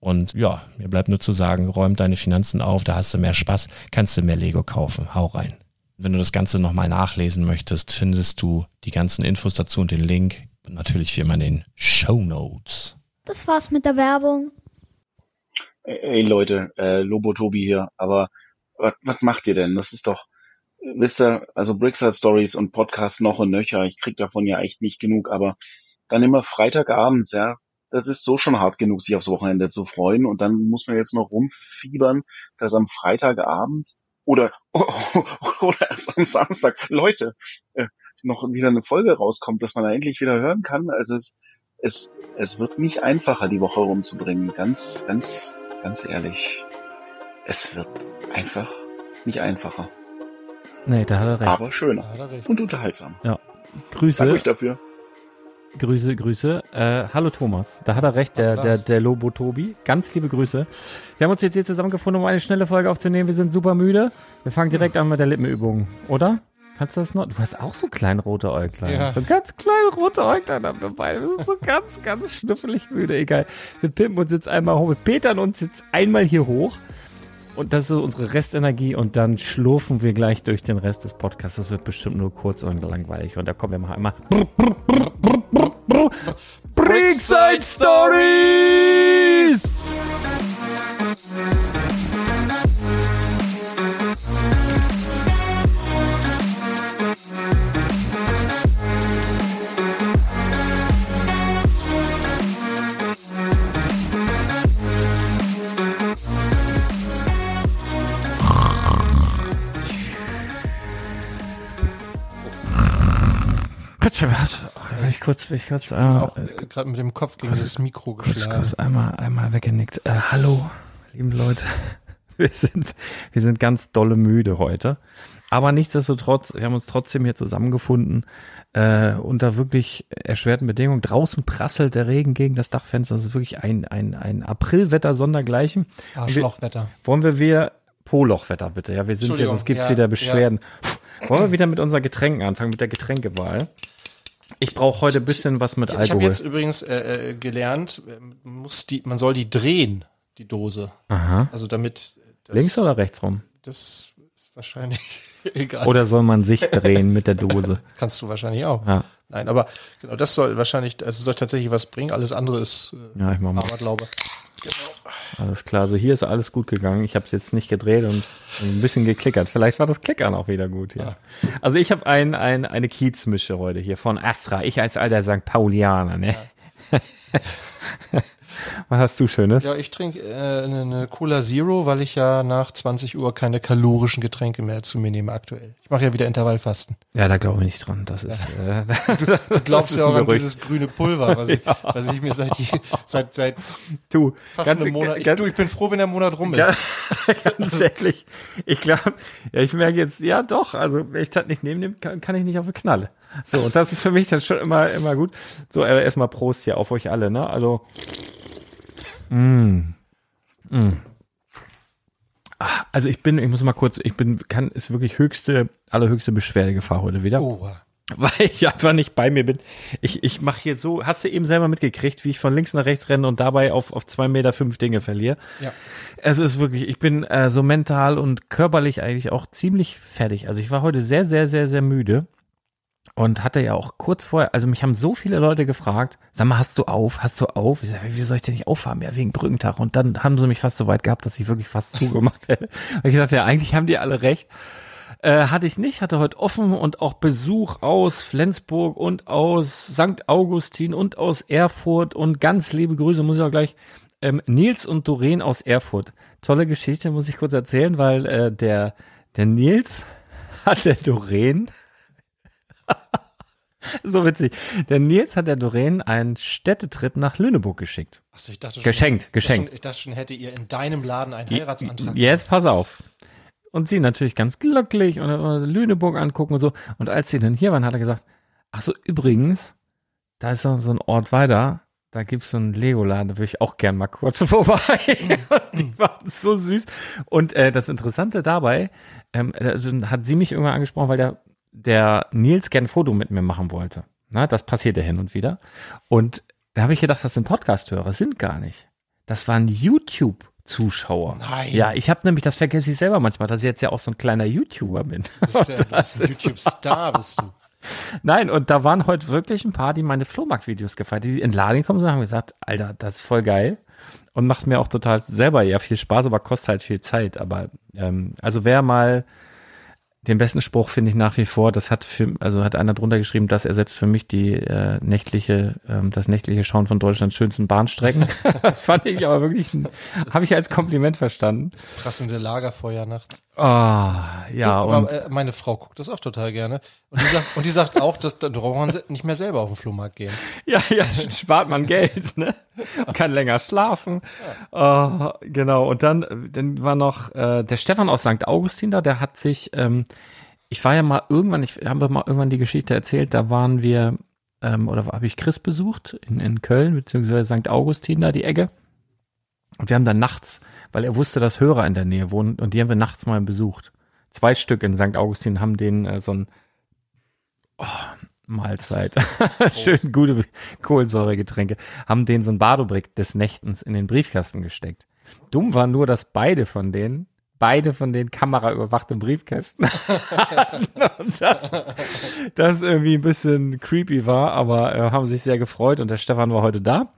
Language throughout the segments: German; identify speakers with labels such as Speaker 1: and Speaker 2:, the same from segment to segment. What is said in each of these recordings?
Speaker 1: Und ja, mir bleibt nur zu sagen, räum deine Finanzen auf, da hast du mehr Spaß, kannst du mehr Lego kaufen. Hau rein. Wenn du das Ganze nochmal nachlesen möchtest, findest du die ganzen Infos dazu und den Link. Und natürlich wie immer in den Show Notes.
Speaker 2: Das war's mit der Werbung.
Speaker 3: Ey Leute, äh, Lobo Tobi hier, aber was, was macht ihr denn? Das ist doch, wisst ihr, also Brickside Stories und Podcasts noch und nöcher, ich krieg davon ja echt nicht genug, aber dann immer Freitagabends, ja, das ist so schon hart genug, sich aufs Wochenende zu freuen. Und dann muss man jetzt noch rumfiebern, dass am Freitagabend oder, oder erst am Samstag, Leute, äh, noch wieder eine Folge rauskommt, dass man da endlich wieder hören kann. Also es, es, es wird nicht einfacher, die Woche rumzubringen. Ganz, ganz, ganz ehrlich. Es wird einfach nicht einfacher.
Speaker 4: Nee, da hat er recht.
Speaker 3: Aber schöner und unterhaltsam.
Speaker 4: Ja. Grüße.
Speaker 3: Danke euch dafür.
Speaker 4: Grüße, Grüße. Äh, hallo Thomas. Da hat er recht, der, der, der Lobo Tobi. Ganz liebe Grüße. Wir haben uns jetzt hier zusammengefunden, um eine schnelle Folge aufzunehmen. Wir sind super müde. Wir fangen direkt an mit der Lippenübung, oder? Kannst du das noch? Du hast auch so kleine rote Äuglein. Ja. So ganz kleine rote Äuglein haben wir beide. Wir sind so ganz, ganz schnuffelig müde. Egal. Wir pimpen uns jetzt einmal hoch. Wir petern uns jetzt einmal hier hoch. Und das ist so unsere Restenergie und dann schlurfen wir gleich durch den Rest des Podcasts. Das wird bestimmt nur kurz und langweilig. Und da kommen wir mal einmal. Brickside Stories! Will ich kurz, ich kurz einmal.
Speaker 5: Auch äh, gerade mit dem Kopf gegen kurz, das Mikro geschlagen.
Speaker 4: Kurz, kurz einmal, einmal weggenickt. Äh, hallo, lieben Leute. wir sind, wir sind ganz dolle müde heute. Aber nichtsdestotrotz, wir haben uns trotzdem hier zusammengefunden, äh, unter wirklich erschwerten Bedingungen. Draußen prasselt der Regen gegen das Dachfenster. Das ist wirklich ein, ein, ein Aprilwetter sondergleichen.
Speaker 5: Arschlochwetter.
Speaker 4: Wollen wir wir Polochwetter bitte? Ja, wir sind jetzt, es gibt
Speaker 5: ja,
Speaker 4: wieder Beschwerden. Wollen wir wieder mit unseren Getränken anfangen, mit der Getränkewahl? Ich brauche heute ein bisschen was mit
Speaker 5: Ich, ich habe
Speaker 4: Alkohol.
Speaker 5: jetzt übrigens äh, äh, gelernt, äh, man muss die, man soll die drehen, die Dose.
Speaker 4: Aha.
Speaker 5: Also damit das,
Speaker 4: Links oder rechts rum?
Speaker 5: das ist wahrscheinlich egal.
Speaker 4: Oder soll man sich drehen mit der Dose?
Speaker 5: Kannst du wahrscheinlich auch.
Speaker 4: Ja.
Speaker 5: Nein, aber genau, das soll wahrscheinlich, also soll tatsächlich was bringen. Alles andere ist äh,
Speaker 4: Ja, ich mach mal.
Speaker 5: Aberglaube.
Speaker 4: Alles klar, also hier ist alles gut gegangen. Ich habe es jetzt nicht gedreht und ein bisschen geklickert. Vielleicht war das Klickern auch wieder gut hier. Also ich habe ein, ein, eine Kiezmische heute hier von Astra. Ich als alter St. Paulianer, ne? Was hast du Schönes?
Speaker 5: Ja, ich trinke äh, eine, Cola Zero, weil ich ja nach 20 Uhr keine kalorischen Getränke mehr zu mir nehme aktuell. Ich mache ja wieder Intervallfasten.
Speaker 4: Ja, da glaube ich nicht dran. Das ist, äh,
Speaker 5: Du glaubst
Speaker 4: ist
Speaker 5: ja auch an dieses grüne Pulver, was ich, was ich mir seit, seit, seit
Speaker 4: du,
Speaker 5: fast
Speaker 4: ganz,
Speaker 5: einem Monat, ich,
Speaker 4: ganz,
Speaker 5: du, ich bin froh, wenn der Monat rum ist.
Speaker 4: Ja, ganz ehrlich, ich glaube, ja, ich merke jetzt, ja doch, also wenn ich das nicht nehmen nehme, kann, kann ich nicht auf eine Knalle. So, und das ist für mich dann schon immer, immer gut. So, äh, erstmal Prost hier auf euch alle, ne? Also, mm, mm. Ah, Also ich bin, ich muss mal kurz, ich bin, kann, ist wirklich höchste, allerhöchste Beschwerdegefahr heute wieder.
Speaker 5: Oh,
Speaker 4: Weil ich einfach nicht bei mir bin. Ich, ich mache hier so, hast du eben selber mitgekriegt, wie ich von links nach rechts renne und dabei auf, auf zwei Meter fünf Dinge verliere.
Speaker 5: ja.
Speaker 4: Es ist wirklich, ich bin äh, so mental und körperlich eigentlich auch ziemlich fertig. Also ich war heute sehr, sehr, sehr, sehr müde und hatte ja auch kurz vorher, also mich haben so viele Leute gefragt, sag mal, hast du auf, hast du auf? Ich sag, wie soll ich denn nicht aufhaben? Ja, wegen Brückentag. Und dann haben sie mich fast so weit gehabt, dass ich wirklich fast zugemacht hätte. Und ich dachte, ja, eigentlich haben die alle recht. Äh, hatte ich nicht, hatte heute offen und auch Besuch aus Flensburg und aus St. Augustin und aus Erfurt und ganz liebe Grüße, muss ich auch gleich. Ähm, Nils und Doreen aus Erfurt. Tolle Geschichte, muss ich kurz erzählen, weil äh, der, der Nils hat der Doreen so witzig. Der Nils hat der Doreen einen Städtetrip nach Lüneburg geschickt.
Speaker 5: Achso, ich dachte schon.
Speaker 4: Geschenkt, geschenkt.
Speaker 5: Ich dachte schon, hätte ihr in deinem Laden einen Heiratsantrag.
Speaker 4: Jetzt pass auf. Und sie natürlich ganz glücklich und Lüneburg angucken und so. Und als sie dann hier waren, hat er gesagt, ach so, übrigens, da ist noch so ein Ort weiter, da gibt's so einen Lego-Laden, da würde ich auch gern mal kurz vorbei. die waren so süß. Und äh, das Interessante dabei, ähm, also hat sie mich irgendwann angesprochen, weil der, der Nils gern ein Foto mit mir machen wollte. Na, das passiert ja hin und wieder. Und da habe ich gedacht, das sind Podcast-Hörer, sind gar nicht. Das waren YouTube-Zuschauer.
Speaker 5: Nein.
Speaker 4: Ja, ich habe nämlich, das vergesse ich selber manchmal, dass ich jetzt ja auch so ein kleiner YouTuber bin.
Speaker 5: Du bist, ja, du bist ein YouTube-Star, bist du.
Speaker 4: Nein, und da waren heute wirklich ein paar, die meine Flohmarkt-Videos gefeiert, die in den Laden gekommen sind und haben gesagt, Alter, das ist voll geil. Und macht mir auch total selber ja viel Spaß, aber kostet halt viel Zeit. Aber ähm, also wer mal den besten Spruch finde ich nach wie vor, das hat für, also hat einer drunter geschrieben, das ersetzt für mich die äh, nächtliche, ähm, das nächtliche Schauen von Deutschlands schönsten Bahnstrecken. das fand ich aber wirklich, habe ich als Kompliment verstanden.
Speaker 5: Das prasselnde Lagerfeuer nachts.
Speaker 4: Ah, ja,
Speaker 5: Aber
Speaker 4: und
Speaker 5: äh, meine Frau guckt das auch total gerne. Und die sagt, und die sagt auch, dass da braucht man nicht mehr selber auf den Flohmarkt gehen.
Speaker 4: Ja, ja, spart man Geld, ne? Kann länger schlafen. Oh, genau. Und dann, dann war noch äh, der Stefan aus St. Augustin da, der hat sich, ähm, ich war ja mal irgendwann, ich haben wir mal irgendwann die Geschichte erzählt, da waren wir, ähm, oder habe ich Chris besucht in, in Köln, beziehungsweise St. Augustin da die Ecke. Und wir haben dann nachts, weil er wusste, dass Hörer in der Nähe wohnen, und die haben wir nachts mal besucht. Zwei Stück in St. Augustin haben den äh, so ein oh, Mahlzeit. Schön gute Kohlensäuregetränke. Haben denen so ein Badobrick des Nächtens in den Briefkasten gesteckt. Dumm war nur, dass beide von denen, beide von den kameraüberwachte Briefkästen und das, das irgendwie ein bisschen creepy war, aber äh, haben sich sehr gefreut und der Stefan war heute da.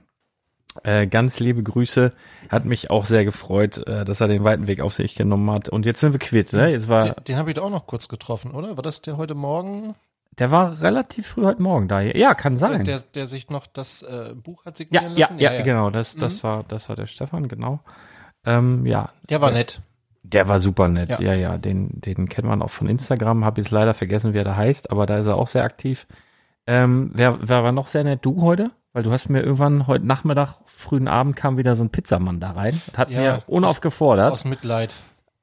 Speaker 4: Äh, ganz liebe Grüße. Hat mich auch sehr gefreut, äh, dass er den weiten Weg auf sich genommen hat. Und jetzt sind wir quitt. Ne? Jetzt war,
Speaker 5: Den, den habe ich doch auch noch kurz getroffen, oder? War das der heute Morgen?
Speaker 4: der war relativ früh heute Morgen da. Ja, kann sein.
Speaker 5: Der, der sich noch das äh, Buch hat
Speaker 4: ja,
Speaker 5: signieren
Speaker 4: ja,
Speaker 5: lassen?
Speaker 4: ja, genau. Das, das war, das war der Stefan, genau. Ähm, ja,
Speaker 5: Der war nett.
Speaker 4: der war super nett.
Speaker 5: Ja.
Speaker 4: Ja, ja, den, den kennt man auch von Instagram. Habe jetzt leider vergessen, wie er da heißt, aber da ist er auch sehr aktiv. Ähm, wer, wer war noch sehr nett? Du heute? Weil du hast mir irgendwann heute Nachmittag, frühen Abend kam wieder so ein Pizzamann da rein und hat
Speaker 5: Ja,
Speaker 4: mir unaufgefordert.
Speaker 5: Aus Mitleid.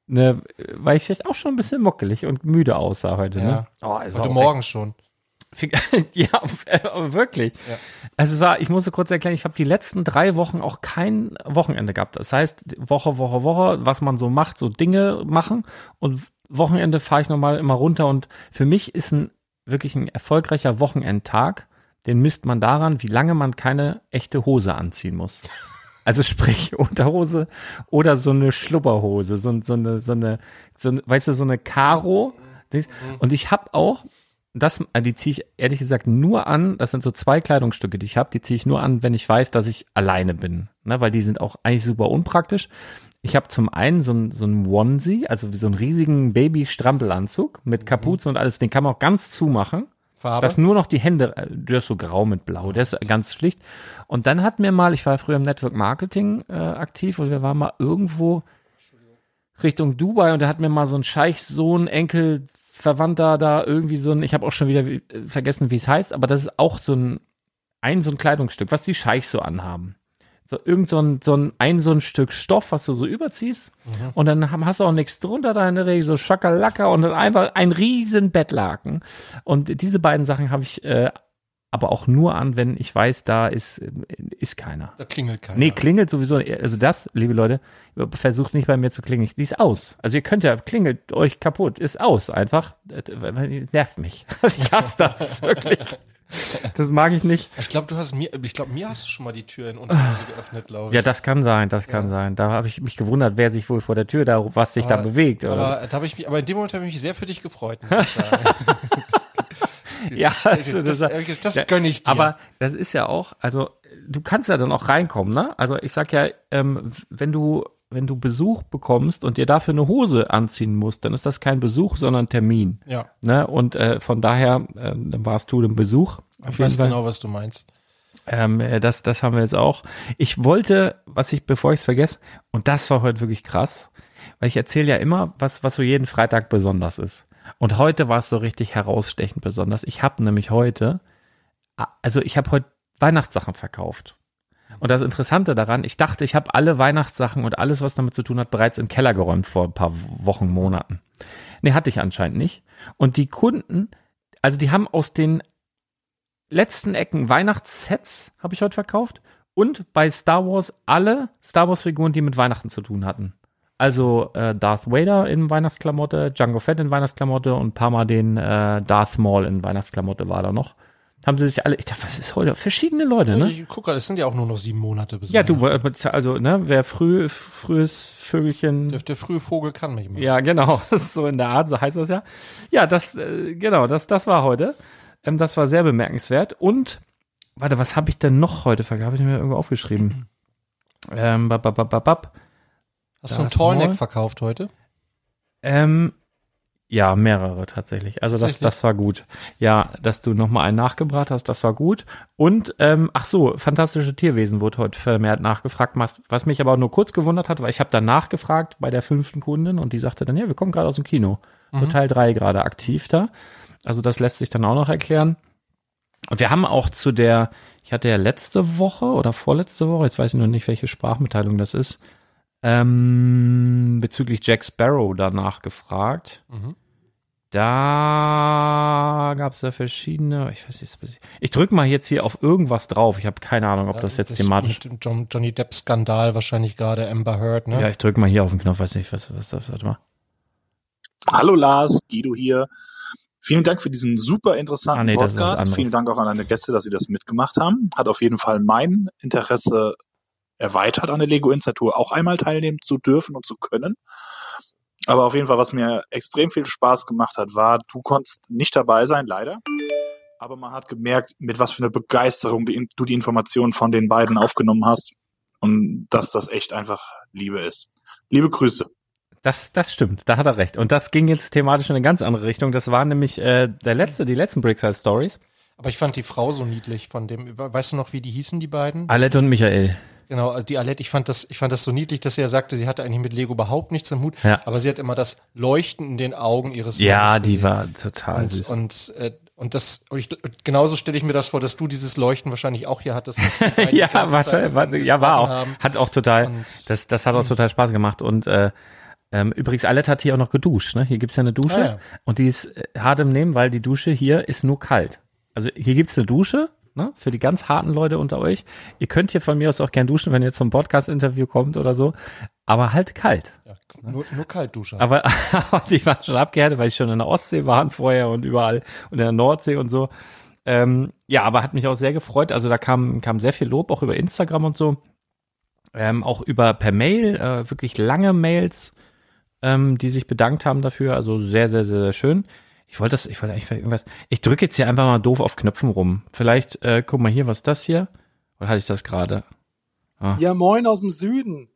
Speaker 4: Ne, weil ich vielleicht auch schon ein bisschen muckelig und müde aussah heute. Ne?
Speaker 5: Oh, also heute Morgen schon.
Speaker 4: ja, aber wirklich. Ja. Also es war, ich muss so kurz erklären, ich habe die letzten drei Wochen auch kein Wochenende gehabt. Das heißt, Woche, Woche, Woche, was man so macht, so Dinge machen und Wochenende fahre ich nochmal immer runter und für mich ist ein wirklich ein erfolgreicher Wochenendtag, den misst man daran, wie lange man keine echte Hose anziehen muss. Also sprich Unterhose oder so eine Schlubberhose, so, so eine, so eine, so weißt du, so eine Karo. Und ich habe auch, das, äh, die ziehe ich ehrlich gesagt nur an. Das sind so zwei Kleidungsstücke, die ich habe. Die ziehe ich nur an, wenn ich weiß, dass ich alleine bin, ne? weil die sind auch eigentlich super unpraktisch. Ich habe zum einen so ein so ein Onesie, also so einen riesigen Baby-Strampelanzug mit Kapuze mhm. und alles. Den kann man auch ganz zumachen. Farbe? Das nur noch die Hände, äh, der ist so grau mit blau, der ist ganz schlicht. Und dann hat mir mal, ich war früher im Network Marketing äh, aktiv und wir waren mal irgendwo Richtung Dubai und da hat mir mal so ein Scheichsohn, Enkel, Verwandter da irgendwie so ein, ich habe auch schon wieder äh, vergessen, wie es heißt, aber das ist auch so ein, ein so ein Kleidungsstück, was die Scheichs so anhaben so irgend so ein, so ein, ein so ein Stück Stoff, was du so überziehst mhm. und dann hast du auch nichts drunter da in der Regel, so Schakalaka und dann einfach ein riesen Bettlaken und diese beiden Sachen habe ich äh, aber auch nur an, wenn ich weiß, da ist, ist keiner.
Speaker 5: Da klingelt keiner.
Speaker 4: Nee, klingelt sowieso. Also das, liebe Leute, versucht nicht bei mir zu klingeln. Die ist aus. Also ihr könnt ja, klingelt euch kaputt. Ist aus einfach. Nervt mich. Ich hasse das, wirklich. Das mag ich nicht.
Speaker 5: Ich glaube, du hast mir, ich glaube, mir hast du schon mal die Tür in Unterhose geöffnet, glaube ich.
Speaker 4: Ja, das kann sein, das kann ja. sein. Da habe ich mich gewundert, wer sich wohl vor der Tür da, was sich aber, da bewegt.
Speaker 5: Oder? Aber da ich mich, aber in dem Moment habe ich mich sehr für dich gefreut, muss ich sagen.
Speaker 4: ja, also
Speaker 5: das, das, das gönne ich dir.
Speaker 4: Aber das ist ja auch, also du kannst ja dann auch reinkommen, ne? Also ich sag ja, ähm, wenn du wenn du Besuch bekommst und dir dafür eine Hose anziehen musst, dann ist das kein Besuch, sondern Termin.
Speaker 5: Ja.
Speaker 4: Ne? Und äh, von daher äh, warst du im Besuch.
Speaker 5: Ich weiß Fall. genau, was du meinst.
Speaker 4: Ähm, äh, das, das haben wir jetzt auch. Ich wollte, was ich, bevor ich es vergesse, und das war heute wirklich krass, weil ich erzähle ja immer, was, was so jeden Freitag besonders ist. Und heute war es so richtig herausstechend besonders. Ich habe nämlich heute, also ich habe heute Weihnachtssachen verkauft. Und das Interessante daran, ich dachte, ich habe alle Weihnachtssachen und alles, was damit zu tun hat, bereits in den Keller geräumt vor ein paar Wochen, Monaten. Nee, hatte ich anscheinend nicht. Und die Kunden, also die haben aus den letzten Ecken Weihnachtssets, habe ich heute verkauft. Und bei Star Wars alle Star Wars Figuren, die mit Weihnachten zu tun hatten. Also äh, Darth Vader in Weihnachtsklamotte, Django Fett in Weihnachtsklamotte und ein paar Mal den äh, Darth Maul in Weihnachtsklamotte war da noch haben sie sich alle, ich dachte, was ist heute? Verschiedene Leute, ne?
Speaker 5: Ich gucke, es sind ja auch nur noch sieben Monate
Speaker 4: bis Ja, du, also, ne, wer früh, frühes Vögelchen.
Speaker 5: Der, der frühe Vogel kann mich mal.
Speaker 4: Ja, genau, so in der Art, so heißt das ja. Ja, das, äh, genau, das, das war heute. Ähm, das war sehr bemerkenswert. Und, warte, was habe ich denn noch heute verkauft? Habe ich mir irgendwo aufgeschrieben? Ähm, bab, bab, bab, bab.
Speaker 5: Hast du einen Tallneck verkauft heute?
Speaker 4: Ähm, ja, mehrere tatsächlich. Also tatsächlich? das, das war gut. Ja, dass du nochmal einen nachgebracht hast, das war gut. Und, ähm, ach so, fantastische Tierwesen wurde heute vermehrt nachgefragt, was, mich aber nur kurz gewundert hat, weil ich habe dann nachgefragt bei der fünften Kundin und die sagte dann, ja, wir kommen gerade aus dem Kino. Mhm. So Teil drei gerade aktiv da. Also das lässt sich dann auch noch erklären. Und wir haben auch zu der, ich hatte ja letzte Woche oder vorletzte Woche, jetzt weiß ich noch nicht, welche Sprachmitteilung das ist, ähm, bezüglich Jack Sparrow danach gefragt. Mhm. Da gab es da verschiedene, ich weiß nicht, ich drücke mal jetzt hier auf irgendwas drauf. Ich habe keine Ahnung, ob das jetzt das thematisch.
Speaker 5: Mit John, Johnny Depp Skandal wahrscheinlich gerade Amber Heard, ne?
Speaker 4: Ja, ich drücke mal hier auf den Knopf, weiß nicht, was, was das, warte mal.
Speaker 6: Hallo Lars, Guido hier. Vielen Dank für diesen super interessanten ah, nee, Podcast. Vielen Dank auch an deine Gäste, dass sie das mitgemacht haben. Hat auf jeden Fall mein Interesse erweitert an der Lego Insta-Tour auch einmal teilnehmen zu dürfen und zu können. Aber auf jeden Fall, was mir extrem viel Spaß gemacht hat, war, du konntest nicht dabei sein, leider. Aber man hat gemerkt, mit was für einer Begeisterung du die Informationen von den beiden aufgenommen hast. Und dass das echt einfach Liebe ist. Liebe Grüße.
Speaker 4: Das, das stimmt, da hat er recht. Und das ging jetzt thematisch in eine ganz andere Richtung. Das war nämlich äh, der letzte, die letzten Brickside Stories.
Speaker 5: Aber ich fand die Frau so niedlich von dem, weißt du noch, wie die hießen, die beiden?
Speaker 4: Alette und Michael.
Speaker 5: Genau, also die Alette, ich fand das, ich fand das so niedlich, dass sie ja sagte, sie hatte eigentlich mit Lego überhaupt nichts im Hut, ja. aber sie hat immer das Leuchten in den Augen ihres
Speaker 4: Ja, die war total
Speaker 5: und,
Speaker 4: süß.
Speaker 5: Und, äh, und das, und ich, genauso stelle ich mir das vor, dass du dieses Leuchten wahrscheinlich auch hier hattest.
Speaker 4: ja, wahrscheinlich, war, ja, war auch, haben. hat auch total, und, das, das hat auch total Spaß gemacht und, äh, Ähm, übrigens, Alette hat hier auch noch geduscht. Ne? Hier gibt's ja eine Dusche ah, ja. und die ist äh, hart im Nehmen, weil die Dusche hier ist nur kalt. Also hier gibt's eine Dusche ne? für die ganz harten Leute unter euch. Ihr könnt hier von mir aus auch gern duschen, wenn ihr zum Podcast-Interview kommt oder so, aber halt kalt. Ja,
Speaker 5: nur, nur kalt duschen.
Speaker 4: Aber die waren schon abgehärtet, weil ich schon in der Ostsee war vorher und überall und in der Nordsee und so. Ähm, ja, aber hat mich auch sehr gefreut. Also da kam, kam sehr viel Lob, auch über Instagram und so. Ähm, auch über per Mail, äh, wirklich lange Mails ähm, die sich bedankt haben dafür. Also sehr, sehr, sehr, sehr schön. Ich wollte das, ich wollte eigentlich irgendwas. Ich drücke jetzt hier einfach mal doof auf Knöpfen rum. Vielleicht, äh, guck mal hier, was das hier? Oder hatte ich das gerade?
Speaker 7: Ah. Ja, moin aus dem Süden.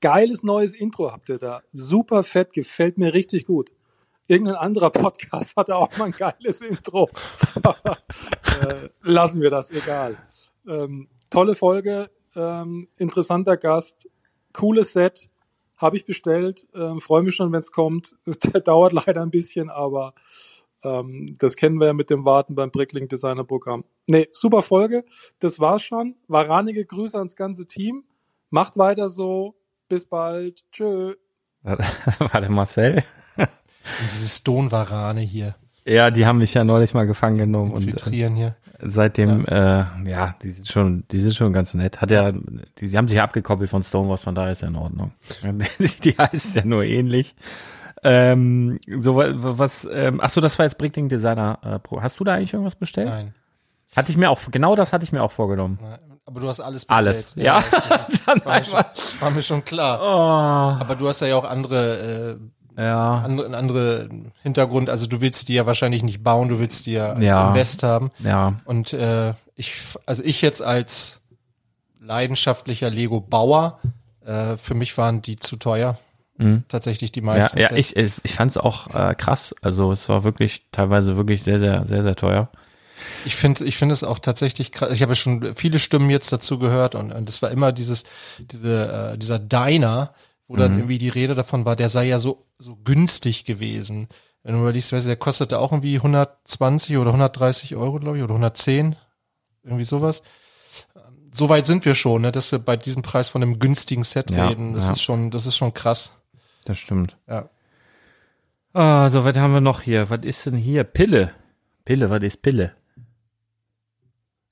Speaker 7: Geiles neues Intro habt ihr da. Super fett, gefällt mir richtig gut. Irgendein anderer Podcast hatte auch mal ein geiles Intro. äh, lassen wir das, egal. Ähm, tolle Folge, ähm, interessanter Gast, cooles Set, habe ich bestellt, ähm, freue mich schon, wenn es kommt. Der dauert leider ein bisschen, aber ähm, das kennen wir ja mit dem Warten beim Bricklink Designer Programm. Nee, super Folge. Das war's schon. Waranige Grüße ans ganze Team. Macht weiter so. Bis bald. Tschö.
Speaker 4: Warte, Marcel.
Speaker 5: Und dieses Stone-Warane hier.
Speaker 4: Ja, die haben mich ja neulich mal gefangen genommen.
Speaker 5: Infiltrieren und, äh, hier
Speaker 4: seitdem, ja. Äh, ja, die sind schon, die sind schon ganz nett. Hat ja, die, sie haben sich abgekoppelt von Stonewalls, von daher ist ja in Ordnung. die heißt ja nur ähnlich. Ähm, so was, ähm, ach so, das war jetzt Brickling Designer äh, Pro. Hast du da eigentlich irgendwas bestellt?
Speaker 5: Nein.
Speaker 4: Hatte ich mir auch, genau das hatte ich mir auch vorgenommen.
Speaker 5: Nein, aber du hast alles
Speaker 4: bestellt. Alles, ja. ja.
Speaker 5: war, mir schon, war, mir schon, klar. Oh. Aber du hast ja auch andere äh,
Speaker 4: ja.
Speaker 5: andere, andere Hintergrund. Also du willst die ja wahrscheinlich nicht bauen, du willst die ja als ja. Invest haben.
Speaker 4: Ja.
Speaker 5: Und äh, ich, also ich jetzt als leidenschaftlicher Lego-Bauer, äh, für mich waren die zu teuer. Mhm. Tatsächlich die meisten.
Speaker 4: Ja, ja ich, ich fand es auch äh, krass. Also es war wirklich teilweise wirklich sehr, sehr, sehr, sehr teuer.
Speaker 5: Ich finde, ich finde es auch tatsächlich krass. Ich habe ja schon viele Stimmen jetzt dazu gehört und, und das war immer dieses, diese, äh, dieser Diner, wo dann mhm. irgendwie die Rede davon war, der sei ja so, so günstig gewesen. Wenn du überlegst, der kostete auch irgendwie 120 oder 130 Euro, glaube ich, oder 110, irgendwie sowas. So weit sind wir schon, ne, dass wir bei diesem Preis von einem günstigen Set ja, reden. Das ja. ist schon, das ist schon krass.
Speaker 4: Das stimmt.
Speaker 5: Ja.
Speaker 4: Ah, so, was haben wir noch hier? Was ist denn hier? Pille. Pille, was ist Pille?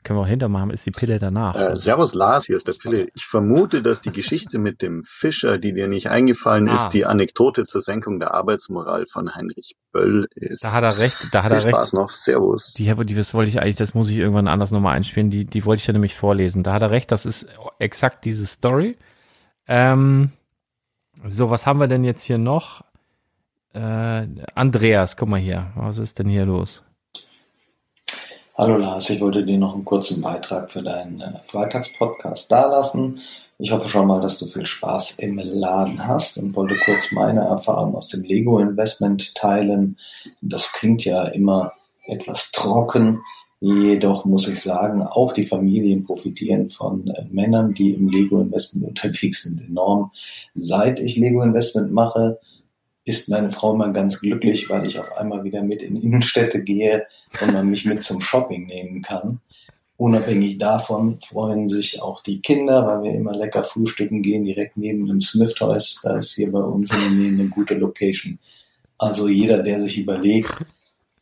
Speaker 4: Können wir auch hintermachen, ist die Pille danach.
Speaker 8: Äh, servus Lars, hier ist der Pille. Ich vermute, dass die Geschichte mit dem Fischer, die dir nicht eingefallen ah. ist, die Anekdote zur Senkung der Arbeitsmoral von Heinrich Böll ist.
Speaker 4: Da hat er recht, da hat Viel er
Speaker 8: Spaß recht. noch, servus.
Speaker 4: Die, die, das wollte ich eigentlich, das muss ich irgendwann anders nochmal einspielen, die, die wollte ich ja nämlich vorlesen. Da hat er recht, das ist exakt diese Story. Ähm, so, was haben wir denn jetzt hier noch? Äh, Andreas, guck mal hier, was ist denn hier los?
Speaker 9: Hallo Lars, ich wollte dir noch einen kurzen Beitrag für deinen äh, Freitagspodcast dalassen. Ich hoffe schon mal, dass du viel Spaß im Laden hast und wollte kurz meine Erfahrung aus dem Lego-Investment teilen. Das klingt ja immer etwas trocken, jedoch muss ich sagen, auch die Familien profitieren von äh, Männern, die im Lego-Investment unterwegs sind, enorm. Seit ich Lego-Investment mache, ist meine Frau immer ganz glücklich, weil ich auf einmal wieder mit in Innenstädte gehe und man mich mit zum Shopping nehmen kann. Unabhängig davon freuen sich auch die Kinder, weil wir immer lecker frühstücken gehen, direkt neben dem Smith Toys. Da ist hier bei uns in der Nähe eine gute Location. Also jeder, der sich überlegt,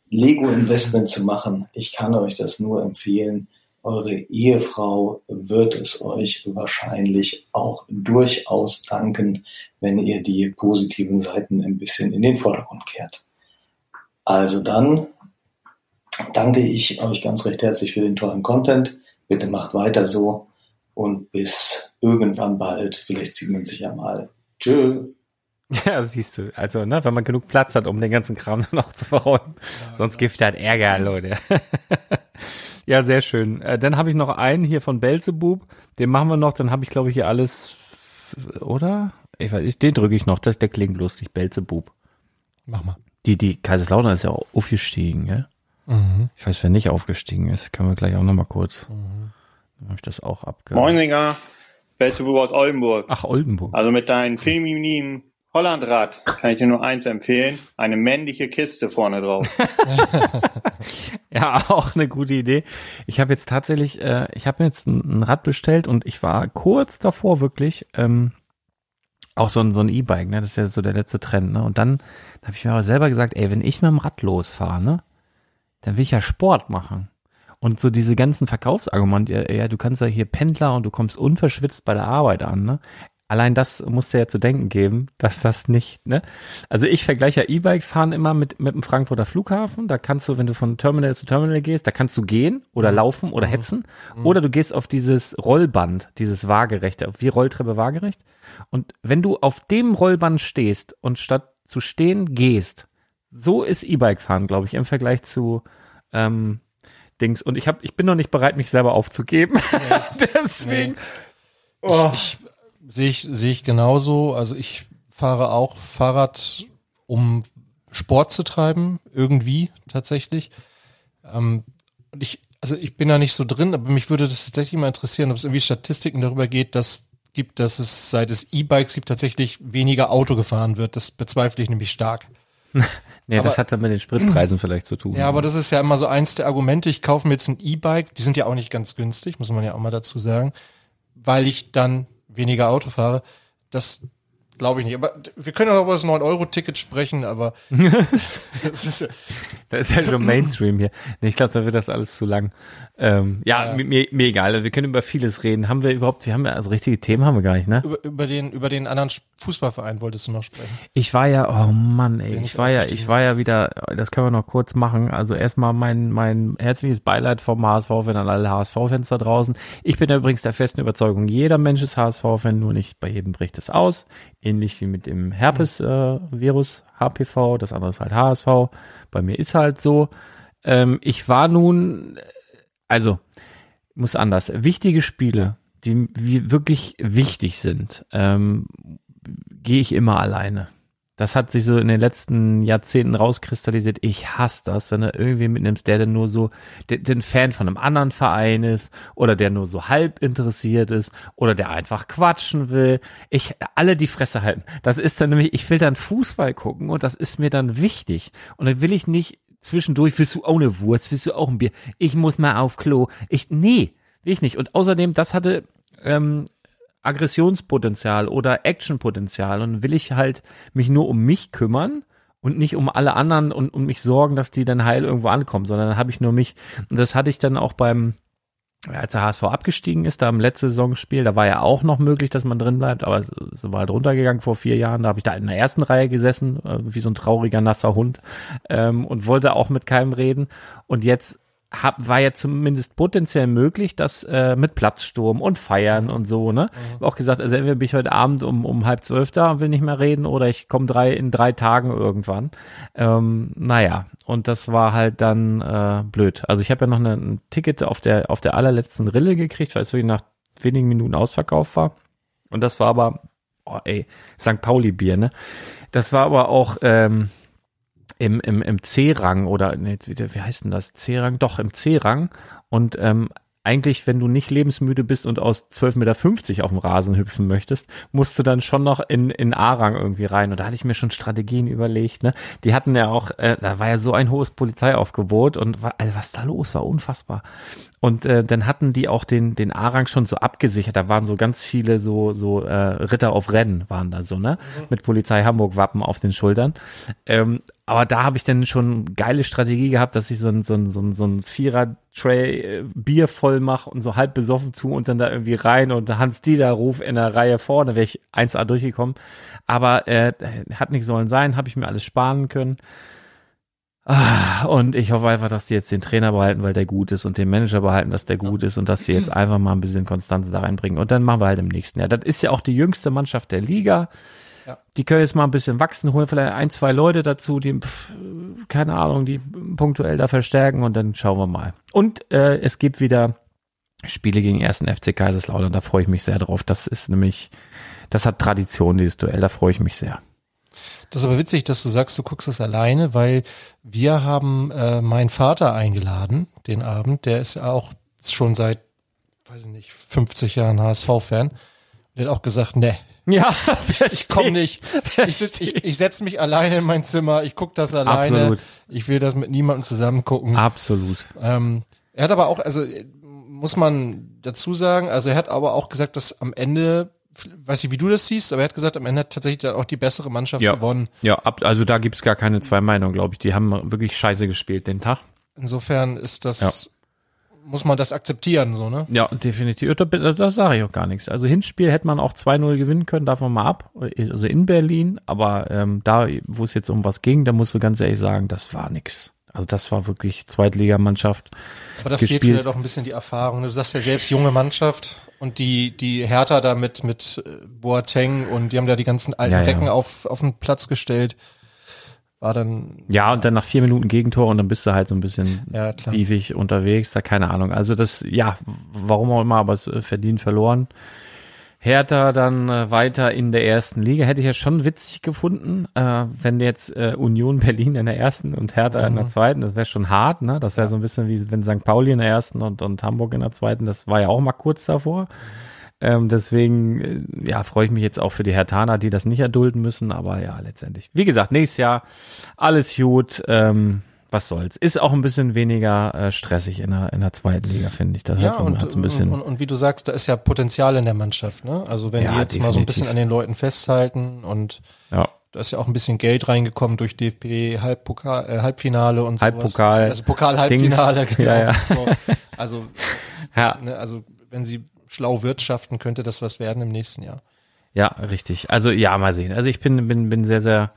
Speaker 9: Lego Investment zu machen, ich kann euch das nur empfehlen. Eure Ehefrau wird es euch wahrscheinlich auch durchaus danken, wenn ihr die positiven Seiten ein bisschen in den Vordergrund kehrt. Also dann danke ich euch ganz recht herzlich für den tollen Content. Bitte macht weiter so und bis irgendwann bald. Vielleicht sieht man sich ja mal. Tschö.
Speaker 4: Ja, siehst du. Also, ne, wenn man genug Platz hat, um den ganzen Kram dann auch zu verräumen. Ja, Sonst gibt es halt Ärger, Leute. Ja, sehr schön. Äh, dann habe ich noch einen hier von Belzebub. Den machen wir noch. Dann habe ich, glaube ich, hier alles, oder? Ich weiß, den drücke ich noch. Das, der klingt lustig. Belzebub.
Speaker 5: Mach mal.
Speaker 4: Die, die Kaiserslautern ist ja auch aufgestiegen, gell? Mhm. Ich weiß, wer nicht aufgestiegen ist. Können wir gleich auch nochmal kurz. Mhm. Dann habe ich das auch abgehört.
Speaker 10: Moininger. Belzebub aus Oldenburg.
Speaker 4: Ach, Oldenburg.
Speaker 10: Also mit deinem femininen Hollandrad kann ich dir nur eins empfehlen. Eine männliche Kiste vorne drauf.
Speaker 4: ja, auch eine gute Idee. Ich habe jetzt tatsächlich, äh, ich habe jetzt ein, ein, Rad bestellt und ich war kurz davor wirklich, ähm, Auch so ein, so ein E-Bike, ne? Das ist ja so der letzte Trend, ne? Und dann habe ich mir aber selber gesagt, ey, wenn ich mit dem Rad losfahre, ne? Dann will ich ja Sport machen. Und so diese ganzen Verkaufsargumente, ja, ja, du kannst ja hier Pendler und du kommst unverschwitzt bei der Arbeit an, ne? Allein das muss dir ja zu denken geben, dass das nicht, ne? Also ich vergleiche ja E-Bike fahren immer mit, mit dem Frankfurter Flughafen. Da kannst du, wenn du von Terminal zu Terminal gehst, da kannst du gehen oder mhm. laufen oder mhm. hetzen. Mhm. Oder du gehst auf dieses Rollband, dieses waagerechte, wie Rolltreppe waagerecht. Und wenn du auf dem Rollband stehst und statt zu stehen gehst, so ist E-Bike fahren, glaube ich, im Vergleich zu, ähm, Dings. Und ich hab, ich bin noch nicht bereit, mich selber aufzugeben. Nee. Deswegen. Nee.
Speaker 5: Oh. Ich, ich Sehe ich, sehe ich genauso. Also ich fahre auch Fahrrad, um Sport zu treiben, irgendwie tatsächlich. Ähm, und ich, also ich bin da nicht so drin, aber mich würde das tatsächlich mal interessieren, ob es irgendwie Statistiken darüber geht, dass gibt, dass es seit es E-Bikes gibt tatsächlich weniger Auto gefahren wird. Das bezweifle ich nämlich stark.
Speaker 4: nee, aber, das hat dann mit den Spritpreisen vielleicht zu tun.
Speaker 5: Ja, aber das ist ja immer so eins der Argumente. Ich kaufe mir jetzt ein E-Bike. Die sind ja auch nicht ganz günstig, muss man ja auch mal dazu sagen, weil ich dann weniger Auto fahre. Das glaube ich nicht. Aber wir können auch über das 9-Euro-Ticket sprechen, aber
Speaker 4: das ist, da ist ja schon Mainstream hier. Nee, ich glaube, da wird das alles zu lang. Ähm, ja, ja. Mir, mir egal. Wir können über vieles reden. Haben wir überhaupt, wir haben ja, also richtige Themen haben wir gar nicht, ne?
Speaker 5: Über, über den, über den anderen Fußballverein wolltest du noch sprechen.
Speaker 4: Ich war ja, oh Mann, ey, ich war ja, ich war ja wieder, das können wir noch kurz machen. Also erstmal mein, mein herzliches Beileid vom HSV-Fan an alle HSV-Fans da draußen. Ich bin ja übrigens der festen Überzeugung, jeder Mensch ist HSV-Fan, nur nicht bei jedem bricht es aus. Ähnlich wie mit dem Herpes-Virus, äh, HPV, das andere ist halt HSV. Bei mir ist halt so. Ähm, ich war nun, also, muss anders. Wichtige Spiele, die wirklich wichtig sind, ähm, gehe ich immer alleine. Das hat sich so in den letzten Jahrzehnten rauskristallisiert. Ich hasse das, wenn du irgendwie mitnimmst, der dann nur so den Fan von einem anderen Verein ist oder der nur so halb interessiert ist oder der einfach quatschen will. Ich alle die Fresse halten. Das ist dann nämlich, ich will dann Fußball gucken und das ist mir dann wichtig. Und dann will ich nicht zwischendurch, willst du auch eine Wurst, willst du auch ein Bier? Ich muss mal auf Klo. Ich, nee, will ich nicht. Und außerdem, das hatte ähm, Aggressionspotenzial oder Actionpotenzial und will ich halt mich nur um mich kümmern und nicht um alle anderen und um mich sorgen, dass die dann heil irgendwo ankommen, sondern dann habe ich nur mich. Und das hatte ich dann auch beim als der HSV abgestiegen ist, da im letzten Saisonspiel, da war ja auch noch möglich, dass man drin bleibt, aber es, es war halt runtergegangen vor vier Jahren, da habe ich da in der ersten Reihe gesessen, äh, wie so ein trauriger, nasser Hund ähm, und wollte auch mit keinem reden. Und jetzt hab, war ja zumindest potenziell möglich, dass äh, mit Platzsturm und Feiern und so, ne? Mhm. Hab auch gesagt, also entweder bin ich heute Abend um, um halb zwölf da und will nicht mehr reden oder ich komme drei in drei Tagen irgendwann. Ähm, naja, und das war halt dann äh, blöd. Also ich habe ja noch eine, ein Ticket auf der auf der allerletzten Rille gekriegt, weil es wirklich nach wenigen Minuten ausverkauft war. Und das war aber, oh ey, St. Pauli Bier, ne? Das war aber auch ähm, im, im, im C-Rang oder nee, wie heißt denn das? C-Rang? Doch, im C-Rang. Und ähm, eigentlich, wenn du nicht lebensmüde bist und aus 12,50 Meter auf dem Rasen hüpfen möchtest, musst du dann schon noch in, in A-Rang irgendwie rein. Und da hatte ich mir schon Strategien überlegt. Ne? Die hatten ja auch, äh, da war ja so ein hohes Polizeiaufgebot und war, also was da los war, unfassbar. Und äh, dann hatten die auch den den A-Rang schon so abgesichert. Da waren so ganz viele so so äh, Ritter auf Rennen waren da so ne mhm. mit Polizei Hamburg Wappen auf den Schultern. Ähm, aber da habe ich dann schon geile Strategie gehabt, dass ich so ein so ein so ein, so ein Vierer Tray äh, Bier voll mache und so halb besoffen zu und dann da irgendwie rein und Hans Dieter ruf in der Reihe vorne, wäre ich 1A durchgekommen. Aber äh, hat nicht sollen sein, habe ich mir alles sparen können. Ah, und ich hoffe einfach, dass die jetzt den Trainer behalten, weil der gut ist und den Manager behalten, dass der gut ist und dass sie jetzt einfach mal ein bisschen Konstanz da reinbringen. Und dann machen wir halt im nächsten Jahr. Das ist ja auch die jüngste Mannschaft der Liga. Ja. Die können jetzt mal ein bisschen wachsen, holen vielleicht ein, zwei Leute dazu, die, pf, keine Ahnung, die punktuell da verstärken und dann schauen wir mal. Und äh, es gibt wieder Spiele gegen ersten FC Kaiserslautern, da freue ich mich sehr drauf. Das ist nämlich, das hat Tradition, dieses Duell, da freue ich mich sehr.
Speaker 5: Das ist aber witzig, dass du sagst, du guckst es alleine, weil wir haben äh, meinen Vater eingeladen den Abend. Der ist auch schon seit, weiß ich nicht, 50 Jahren HSV-Fan. Der hat auch gesagt, ne,
Speaker 4: ja,
Speaker 5: ich komme nicht. Ich, ich, ich setze mich alleine in mein Zimmer, ich guck das alleine. Absolut. Ich will das mit niemandem zusammen gucken.
Speaker 4: Absolut.
Speaker 5: Ähm, er hat aber auch, also muss man dazu sagen, also er hat aber auch gesagt, dass am Ende weiß nicht, wie du das siehst, aber er hat gesagt, am Ende hat tatsächlich dann auch die bessere Mannschaft
Speaker 4: ja.
Speaker 5: gewonnen.
Speaker 4: Ja, ab, also da gibt's gar keine zwei Meinungen, glaube ich. Die haben wirklich scheiße gespielt den Tag.
Speaker 5: Insofern ist das, ja. muss man das akzeptieren, so, ne?
Speaker 4: Ja, definitiv. Da, da, da sage ich auch gar nichts. Also Hinspiel hätte man auch 2-0 gewinnen können, davon mal ab. Also in Berlin, aber ähm, da, wo es jetzt um was ging, da musst du ganz ehrlich sagen, das war nix. Also das war wirklich Zweitligamannschaft.
Speaker 5: Aber da gespielt. fehlt dir doch ein bisschen die Erfahrung. Du sagst ja selbst junge Mannschaft und die, die Hertha da mit, mit äh, Boateng und die haben da die ganzen alten ja, Recken ja. auf, auf den Platz gestellt. War dann.
Speaker 4: Ja, und dann nach vier Minuten Gegentor und dann bist du halt so ein bisschen ja, unterwegs, da keine Ahnung. Also das, ja, warum auch immer, aber es äh, verdient verloren. Hertha dann äh, weiter in der ersten Liga. Hätte ich ja schon witzig gefunden, äh, wenn jetzt äh, Union Berlin in der ersten und Hertha mhm. in der mhm. zweiten. Das wäre schon hart, ne? Das wäre so ein bisschen wie wenn St. Pauli in der ersten und, und Hamburg in der zweiten. Das war ja auch mal kurz davor. Ähm, deswegen, äh, ja, freue ich mich jetzt auch für die Hertaner, die das nicht erdulden müssen. Aber ja, letztendlich. Wie gesagt, nächstes Jahr alles gut. Ähm, was soll's. Ist auch ein bisschen weniger äh, stressig in der, in der zweiten Liga, finde ich. Das
Speaker 5: ja, hat so, und, hat so ein bisschen und, und, wie du sagst, da ist ja Potenzial in der Mannschaft. Ne? Also wenn ja, die jetzt definitiv. mal so ein bisschen an den Leuten festhalten und
Speaker 4: ja.
Speaker 5: da ist ja auch ein bisschen Geld reingekommen durch DFB Halbpokal, äh, Halbfinale und
Speaker 4: so. Halbpokal.
Speaker 5: Also Pokal-Halbfinale,
Speaker 4: genau. Ja, ja. So.
Speaker 5: Also, ja. Ne, also wenn sie schlau wirtschaften, könnte das was werden im nächsten Jahr.
Speaker 4: Ja, richtig. Also ja, mal sehen. Also ich bin, bin, bin sehr, sehr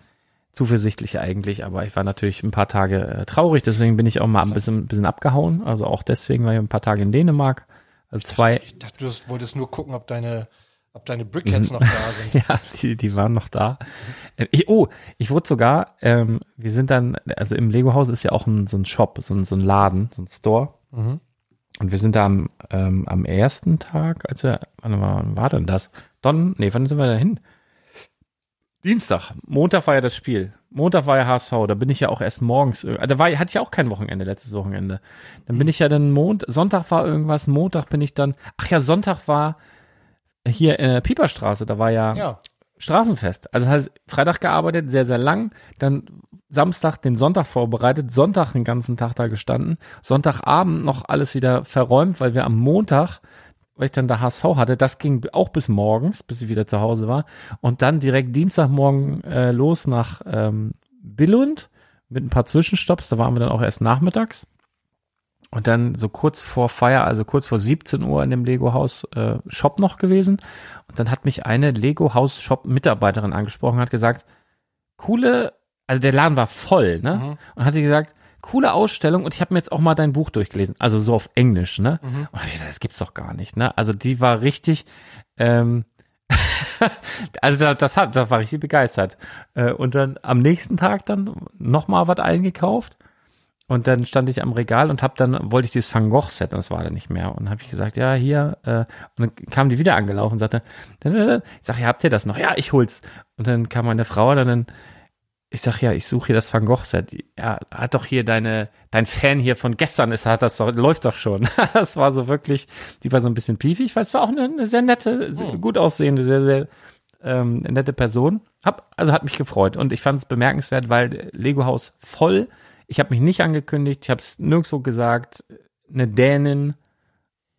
Speaker 4: zuversichtlich eigentlich, aber ich war natürlich ein paar Tage äh, traurig, deswegen bin ich auch mal ein bisschen, ein bisschen abgehauen. Also auch deswegen war ich ein paar Tage in Dänemark. Also zwei.
Speaker 5: Ich dachte, du wolltest nur gucken, ob deine, ob deine Brickheads noch da sind.
Speaker 4: ja, die, die waren noch da. Äh, ich, oh, ich wurde sogar, ähm, wir sind dann, also im Lego-Haus ist ja auch ein, so ein Shop, so ein, so ein Laden, so ein Store. Mhm. Und wir sind da am, ähm, am ersten Tag, als wir, wann war, wann war denn das? Don, nee, wann sind wir da hin? Dienstag. Montag war ja das Spiel. Montag war ja HSV. Da bin ich ja auch erst morgens. Äh, da war, hatte ich auch kein Wochenende, letztes Wochenende. Dann bin ich ja dann Mond, Sonntag war irgendwas, Montag bin ich dann. Ach ja, Sonntag war hier in der Pieperstraße. Da war ja, ja. Straßenfest. Also heißt Freitag gearbeitet, sehr, sehr lang. Dann Samstag den Sonntag vorbereitet, Sonntag den ganzen Tag da gestanden, Sonntagabend noch alles wieder verräumt, weil wir am Montag weil ich dann da HSV hatte, das ging auch bis morgens, bis ich wieder zu Hause war. Und dann direkt Dienstagmorgen äh, los nach ähm, Billund mit ein paar Zwischenstopps. Da waren wir dann auch erst nachmittags. Und dann so kurz vor Feier, also kurz vor 17 Uhr in dem Lego-Haus äh, Shop noch gewesen. Und dann hat mich eine Lego-Haus-Shop-Mitarbeiterin angesprochen, hat gesagt, coole, also der Laden war voll, ne? Mhm. Und hat sie gesagt, coole Ausstellung und ich habe mir jetzt auch mal dein Buch durchgelesen, also so auf Englisch, ne? Mhm. Und ich dachte, das gibt's doch gar nicht, ne? Also die war richtig, ähm, also das, das, hat, das war richtig begeistert. Äh, und dann am nächsten Tag dann nochmal was eingekauft. Und dann stand ich am Regal und hab dann, wollte ich dieses Van Gogh Set, und das war dann nicht mehr. Und habe ich gesagt, ja, hier, äh, und dann kam die wieder angelaufen und sagte, dann, äh, ich sag, ja, habt ihr das noch? Ja, ich hol's. Und dann kam meine Frau dann, ich sag ja, ich suche hier das Van Gogh Set. Ja, hat doch hier deine, dein Fan hier von gestern ist, hat das doch, läuft doch schon. das war so wirklich, die war so ein bisschen piefig, weil es war auch eine, eine sehr nette, sehr oh. gut aussehende, sehr, sehr ähm, nette Person. Hab, also hat mich gefreut und ich fand es bemerkenswert, weil Lego Haus voll. Ich habe mich nicht angekündigt, ich habe es nirgendwo gesagt. Eine Dänin,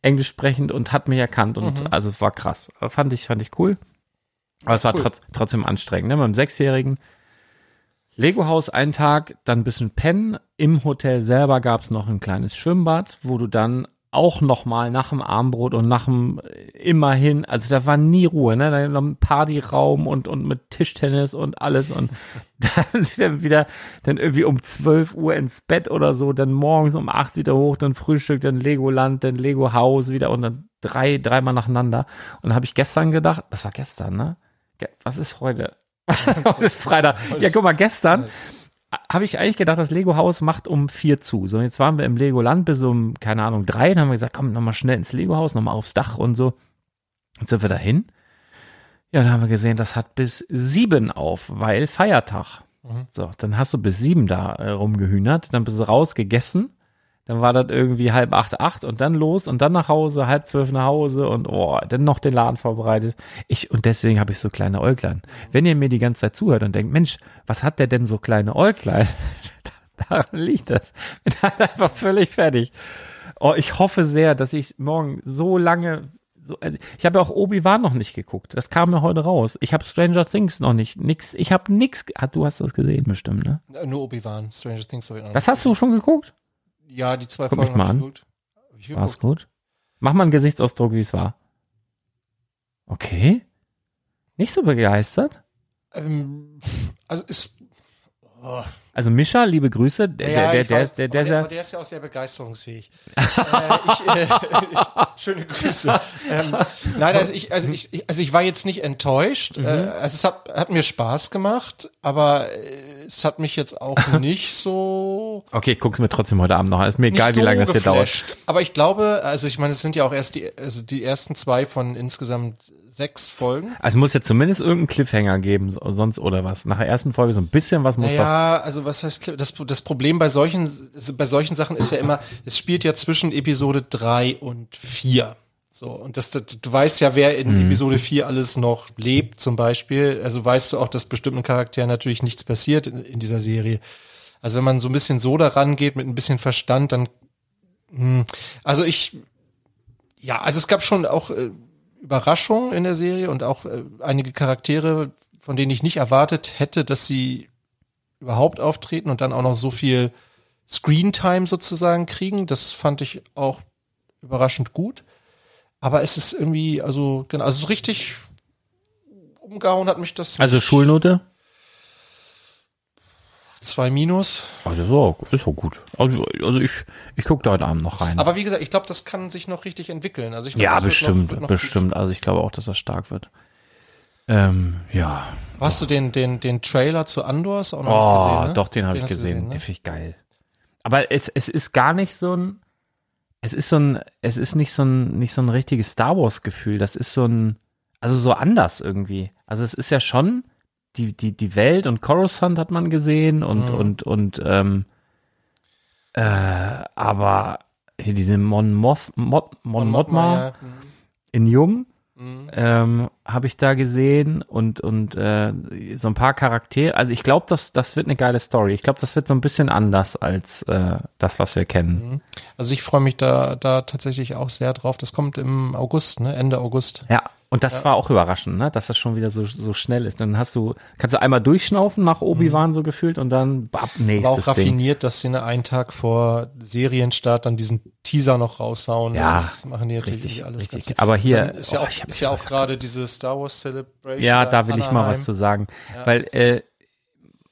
Speaker 4: englisch sprechend und hat mich erkannt und mhm. also es war krass. Fand ich, fand ich cool. Aber es war cool. trotz, trotzdem anstrengend. Ne? Beim Sechsjährigen Lego-Haus einen Tag, dann ein bisschen pennen. Im Hotel selber gab es noch ein kleines Schwimmbad, wo du dann auch noch mal nach dem Armbrot und nach dem äh, immerhin, also da war nie Ruhe, ne? Da noch ein Partyraum und und mit Tischtennis und alles und dann wieder dann irgendwie um 12 Uhr ins Bett oder so, dann morgens um 8 wieder hoch, dann Frühstück, dann Legoland, dann Lego Haus wieder und dann drei dreimal nacheinander und habe ich gestern gedacht, das war gestern, ne? Was ist heute? Heute ist Freitag. Ja, guck mal, gestern habe ich eigentlich gedacht, das Lego-Haus macht um vier zu. So, jetzt waren wir im Lego-Land bis um, keine Ahnung, drei. Dann haben wir gesagt, komm, nochmal schnell ins Lego-Haus, nochmal aufs Dach und so. Jetzt sind wir dahin. Ja, dann haben wir gesehen, das hat bis sieben auf, weil Feiertag. Mhm. So, dann hast du bis sieben da äh, rumgehühnert, dann bist du rausgegessen dann war das irgendwie halb acht, acht und dann los und dann nach Hause, halb zwölf nach Hause und oh, dann noch den Laden vorbereitet. Ich, und deswegen habe ich so kleine Äuglein. Wenn ihr mir die ganze Zeit zuhört und denkt, Mensch, was hat der denn so kleine Äuglein? Daran liegt das. Bin halt einfach völlig fertig. Oh, ich hoffe sehr, dass ich morgen so lange so, also ich habe ja auch Obi-Wan noch nicht geguckt. Das kam mir heute raus. Ich habe Stranger Things noch nicht. Nix. Ich habe nix. Ah, du hast das gesehen bestimmt, ne?
Speaker 5: Nur Obi-Wan. Stranger Things
Speaker 4: habe ich noch Das hast du schon geguckt?
Speaker 5: Ja, die zwei
Speaker 4: Guck Folgen habe ich geguckt. War's gut? Mach mal einen Gesichtsausdruck, wie es war. Okay. Nicht so begeistert?
Speaker 5: Ähm, also ist.
Speaker 4: Oh. Also Mischa, liebe Grüße. Der, ja, der, der, weiß, der, der,
Speaker 5: der, der, ist ja auch sehr begeisterungsfähig. äh, ich, äh, ich, schöne Grüße. Ähm, nein, also ich, also ich, also ich war jetzt nicht enttäuscht. Mhm. Äh, also es hat, hat mir Spaß gemacht, aber äh, es hat mich jetzt auch nicht so.
Speaker 4: Okay, ich guck's mir trotzdem heute Abend noch an. Ist mir egal, so wie lange das hier dauert.
Speaker 5: Aber ich glaube, also ich meine, es sind ja auch erst die, also die ersten zwei von insgesamt sechs Folgen.
Speaker 4: Also es muss ja zumindest irgendeinen Cliffhanger geben, sonst oder was. Nach der ersten Folge so ein bisschen was muss
Speaker 5: Ja, also was heißt das, das Problem bei solchen bei solchen Sachen ist ja immer, es spielt ja zwischen Episode drei und vier. So, und das, das, du weißt ja, wer in mhm. Episode 4 alles noch lebt, zum Beispiel. Also weißt du auch, dass bestimmten Charakteren natürlich nichts passiert in, in dieser Serie. Also wenn man so ein bisschen so daran geht, mit ein bisschen Verstand, dann, hm, also ich, ja, also es gab schon auch äh, Überraschung in der Serie und auch äh, einige Charaktere, von denen ich nicht erwartet hätte, dass sie überhaupt auftreten und dann auch noch so viel Screentime sozusagen kriegen. Das fand ich auch überraschend gut. Aber es ist irgendwie, also, genau, also so richtig umgehauen hat mich das.
Speaker 4: Also Schulnote?
Speaker 5: Zwei Minus.
Speaker 4: Also so, ist auch gut. Also, also ich, ich gucke da heute Abend noch rein.
Speaker 5: Aber wie gesagt, ich glaube, das kann sich noch richtig entwickeln. Also ich
Speaker 4: glaub, ja, bestimmt, noch, noch bestimmt. Also ich glaube auch, dass das stark wird. Ähm, ja.
Speaker 5: Hast du den, den, den Trailer zu Andors
Speaker 4: auch noch oh, gesehen? Ne? Doch, den habe ich gesehen. gesehen ne? Den finde ich geil. Aber es, es ist gar nicht so ein, es ist so ein, es ist nicht so ein, nicht so ein richtiges Star Wars Gefühl. Das ist so ein, also so anders irgendwie. Also es ist ja schon, die, die, die Welt und Coruscant hat man gesehen und, mhm. und, und, ähm, äh, aber hier diese Mon Moth, Mon, Mon Mothma ja. Mhm. in Jung, mhm. ähm, habe ich da gesehen und, und äh, so ein paar Charaktere. Also ich glaube, das, das wird eine geile Story. Ich glaube, das wird so ein bisschen anders als äh, das, was wir kennen. Mhm.
Speaker 5: Also ich freue mich da, da tatsächlich auch sehr drauf. Das kommt im August, ne? Ende August.
Speaker 4: Ja, und das ja. war auch überraschend, ne? dass das schon wieder so, so schnell ist. Dann hast du, kannst du einmal durchschnaufen nach Obi-Wan mhm. so gefühlt und dann
Speaker 5: bap, nächstes Aber auch raffiniert, Ding. dass sie einen Tag vor Serienstart dann diesen Teaser noch raushauen.
Speaker 4: Ja,
Speaker 5: das machen die natürlich richtig, alles
Speaker 4: richtig. ganz Aber hier
Speaker 5: ist ja oh, auch, ist ja auch gerade diese Star Wars Celebration.
Speaker 4: Ja, da will Anaheim. ich mal was zu sagen, ja. weil äh,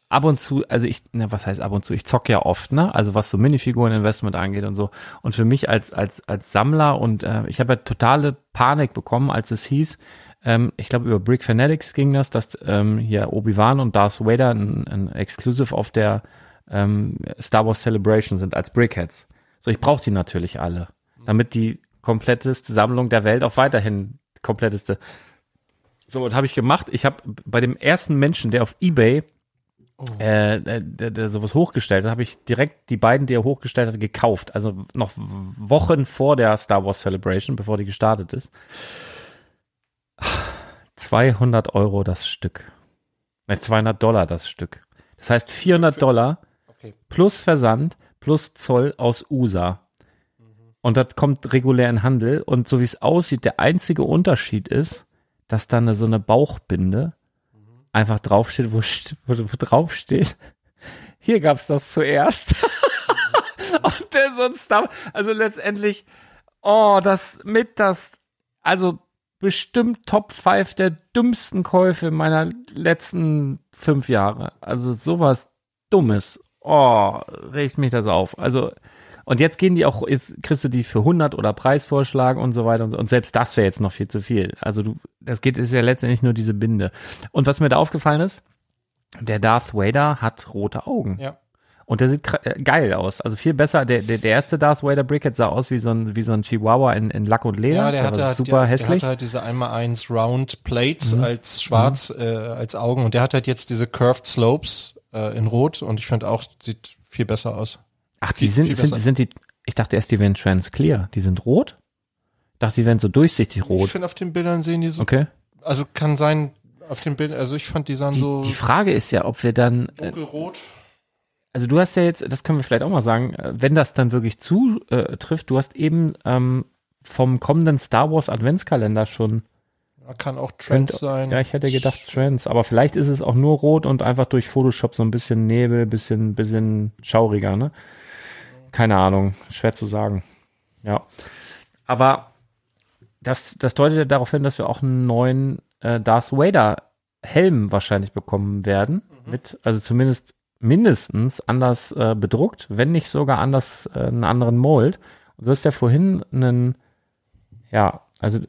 Speaker 4: ab und zu, also ich, ne, was heißt ab und zu? Ich zocke ja oft, ne? Also was so Minifiguren-Investment angeht und so. Und für mich als als als Sammler und äh, ich habe ja totale Panik bekommen, als es hieß, ähm, ich glaube über Brick Fanatics ging das, dass ähm, hier Obi Wan und Darth Vader ein, ein Exclusive auf der ähm, Star Wars Celebration sind als Brickheads. So, ich brauche die natürlich alle, damit die kompletteste Sammlung der Welt auch weiterhin kompletteste. So, was habe ich gemacht? Ich habe bei dem ersten Menschen, der auf eBay oh. äh, der, der sowas hochgestellt hat, habe ich direkt die beiden, die er hochgestellt hat, gekauft. Also noch Wochen vor der Star Wars Celebration, bevor die gestartet ist. 200 Euro das Stück. Ne, 200 Dollar das Stück. Das heißt 400 Dollar plus Versand plus Zoll aus USA. Und das kommt regulär in Handel. Und so wie es aussieht, der einzige Unterschied ist, dass da eine, so eine Bauchbinde einfach draufsteht, wo, wo, wo draufsteht. Hier gab's das zuerst. und der sonst da, also letztendlich, oh, das mit das, also bestimmt Top 5 der dümmsten Käufe meiner letzten fünf Jahre. Also sowas Dummes. Oh, regt mich das auf. Also und jetzt gehen die auch, jetzt kriegst du die für 100 oder Preisvorschlag und so weiter und so. Und selbst das wäre jetzt noch viel zu viel. Also du, das geht, ist ja letztendlich nur diese Binde. Und was mir da aufgefallen ist, der Darth Vader hat rote Augen.
Speaker 5: Ja.
Speaker 4: Und der sieht äh, geil aus. Also viel besser. Der, der, der erste Darth Vader Bricket sah aus wie so ein, wie so ein Chihuahua in, in Lack und Leder.
Speaker 5: Ja, der, der hatte halt, super der, hässlich. Der hatte halt diese einmal eins Round Plates mhm. als schwarz, mhm. äh, als Augen. Und der hat halt jetzt diese Curved Slopes äh, in Rot. Und ich finde auch, sieht viel besser aus.
Speaker 4: Ach, die viel, sind, viel sind, sind die, ich dachte erst, die wären trans clear. Die sind rot? Ich dachte, die wären so durchsichtig rot. Ich
Speaker 5: finde, auf den Bildern sehen die so.
Speaker 4: Okay.
Speaker 5: Also kann sein, auf den Bildern, also ich fand, die sahen
Speaker 4: die,
Speaker 5: so.
Speaker 4: Die Frage ist ja, ob wir dann.
Speaker 5: Äh, dunkelrot.
Speaker 4: Also du hast ja jetzt, das können wir vielleicht auch mal sagen, äh, wenn das dann wirklich zutrifft, äh, du hast eben ähm, vom kommenden Star Wars Adventskalender schon.
Speaker 5: Kann auch Trends sein.
Speaker 4: Ja, ich hätte gedacht Trends, aber vielleicht ist es auch nur rot und einfach durch Photoshop so ein bisschen Nebel, bisschen, bisschen schauriger, ne? Keine Ahnung, schwer zu sagen. Ja. Aber das, das deutet ja darauf hin, dass wir auch einen neuen äh, Darth Vader Helm wahrscheinlich bekommen werden. Mhm. Mit, also zumindest mindestens anders äh, bedruckt, wenn nicht sogar anders, äh, einen anderen Mold. Und du hast ja vorhin einen, ja, also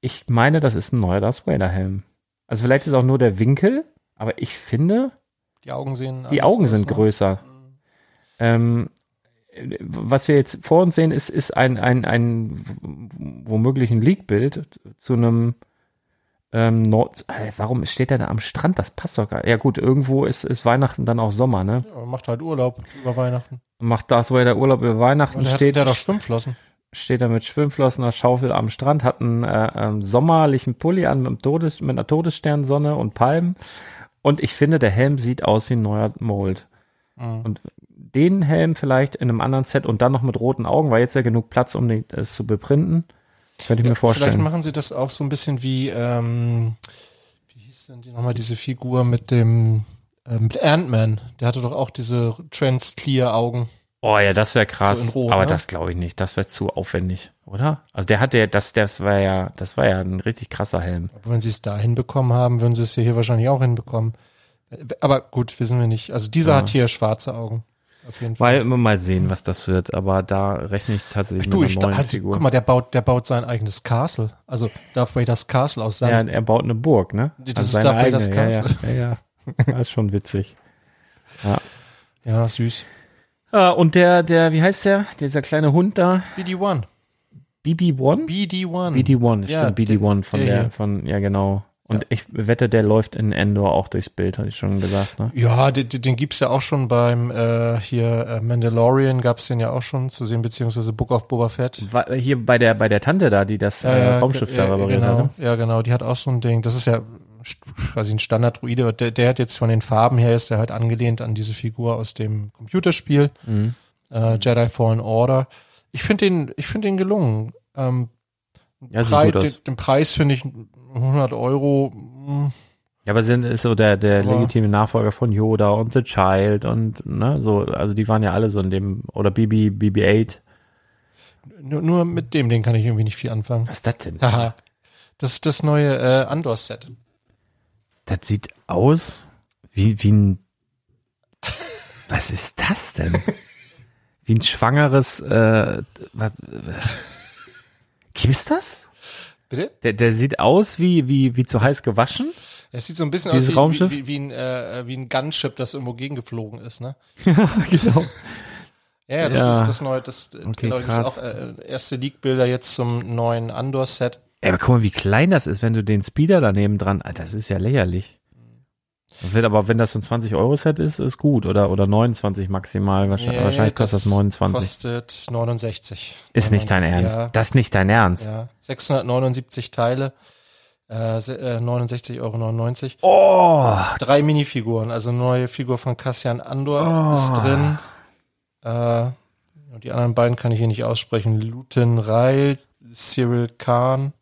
Speaker 4: ich meine, das ist ein neuer Darth Vader Helm. Also vielleicht ist auch nur der Winkel, aber ich finde,
Speaker 5: die Augen sehen,
Speaker 4: die Augen sind ne? größer. Mhm. Ähm, was wir jetzt vor uns sehen, ist, ist ein, ein, ein womöglich ein Leak-Bild zu einem ähm, Nord äh, warum steht er da am Strand? Das passt doch gar Ja gut, irgendwo ist, ist Weihnachten dann auch Sommer, ne?
Speaker 5: Ja, macht halt Urlaub über Weihnachten.
Speaker 4: Macht das, wo er der Urlaub über Weihnachten
Speaker 5: der
Speaker 4: steht.
Speaker 5: Der doch Schwimmflossen.
Speaker 4: Steht er mit Schwimmflossen, einer Schaufel am Strand, hat einen äh, ähm, sommerlichen Pulli an mit, Todes, mit einer Todessternsonne und Palmen. Und ich finde, der Helm sieht aus wie ein neuer Mold. Mhm. Und den Helm vielleicht in einem anderen Set und dann noch mit roten Augen, weil jetzt ja genug Platz, um es zu beprinten. Könnte ich ja, mir vorstellen.
Speaker 5: Vielleicht machen sie das auch so ein bisschen wie, ähm, wie hieß denn die nochmal diese Figur mit dem mit Ant-Man? Der hatte doch auch diese Trans-Clear-Augen.
Speaker 4: Oh ja, das wäre krass. So Rot, aber ne? das glaube ich nicht. Das wäre zu aufwendig, oder? Also der hatte, das, das war ja, das war ja ein richtig krasser Helm.
Speaker 5: Aber wenn sie es da hinbekommen haben, würden sie es ja hier wahrscheinlich auch hinbekommen. Aber gut, wissen wir nicht. Also dieser ja. hat hier schwarze Augen.
Speaker 4: Auf jeden Fall. Weil immer mal sehen, was das wird, aber da rechne ich tatsächlich
Speaker 5: du, mit einer neuen halt, Figur. Guck mal, der baut, der baut sein eigenes Castle. Also Darth Vader's Castle aus
Speaker 4: Sand. Ja, er baut eine Burg, ne?
Speaker 5: Das also ist Darth Vader's Castle.
Speaker 4: Ja, ja, ja, ja. Das ist schon witzig. Ja.
Speaker 5: Ja, süß.
Speaker 4: Ah, und der, der, wie heißt der? Dieser kleine Hund da?
Speaker 5: BD1.
Speaker 4: BB1?
Speaker 5: BD1.
Speaker 4: BD1, ja, stimmt, BD1 von der, von, ja genau. Und ja. ich wette, der läuft in Endor auch durchs Bild, hatte ich schon gesagt. Ne?
Speaker 5: Ja, den, den gibt's ja auch schon beim äh, hier äh, Mandalorian gab's den ja auch schon zu sehen, beziehungsweise Book of Boba Fett.
Speaker 4: War, hier bei der bei der Tante da, die das äh, äh, Raumschiff da repariert
Speaker 5: genau,
Speaker 4: hat. Ne?
Speaker 5: Ja, genau, die hat auch so ein Ding. Das ist ja quasi ein Standard-Druide. Der, der hat jetzt von den Farben her ist der halt angelehnt an diese Figur aus dem Computerspiel mhm. äh, Jedi Fallen Order. Ich finde den, ich finde den gelungen. Ähm, ja, Preis, den, den Preis finde ich 100 Euro. Hm.
Speaker 4: Ja, aber sind ist so der der aber legitime Nachfolger von Yoda und The Child und ne so also die waren ja alle so in dem oder BB BB8.
Speaker 5: Nur, nur mit dem den kann ich irgendwie nicht viel anfangen.
Speaker 4: Was ist das denn?
Speaker 5: Haha. Das ist das neue äh, Andor Set.
Speaker 4: Das sieht aus wie wie ein Was ist das denn? wie ein schwangeres äh, was, Gibt's das?
Speaker 5: Bitte?
Speaker 4: Der, der sieht aus wie, wie, wie zu heiß gewaschen.
Speaker 5: Es sieht so ein bisschen
Speaker 4: Dieses
Speaker 5: aus
Speaker 4: wie,
Speaker 5: wie, wie, wie, ein, äh, wie ein Gunship, das irgendwo gegengeflogen ist, ne?
Speaker 4: ja, genau.
Speaker 5: Ja, das ja. ist das neue, das, okay, genau, das ist auch äh, erste Leak-Bilder jetzt zum neuen Andor-Set.
Speaker 4: Ja, aber guck mal, wie klein das ist, wenn du den Speeder daneben dran, Alter, das ist ja lächerlich. Wird aber, wenn das so ein 20-Euro-Set ist, ist gut. Oder, oder 29 maximal. Wahrscheinlich, nee, wahrscheinlich kostet das 29.
Speaker 5: Kostet 69.
Speaker 4: Ist 99, nicht dein Ernst. Ja. Das ist nicht dein Ernst.
Speaker 5: Ja. 679 Teile. Äh, 69,99 Euro.
Speaker 4: Oh!
Speaker 5: Drei Minifiguren. Also neue Figur von Cassian Andor oh. ist drin. Äh, die anderen beiden kann ich hier nicht aussprechen. Luton Rail, Cyril Khan.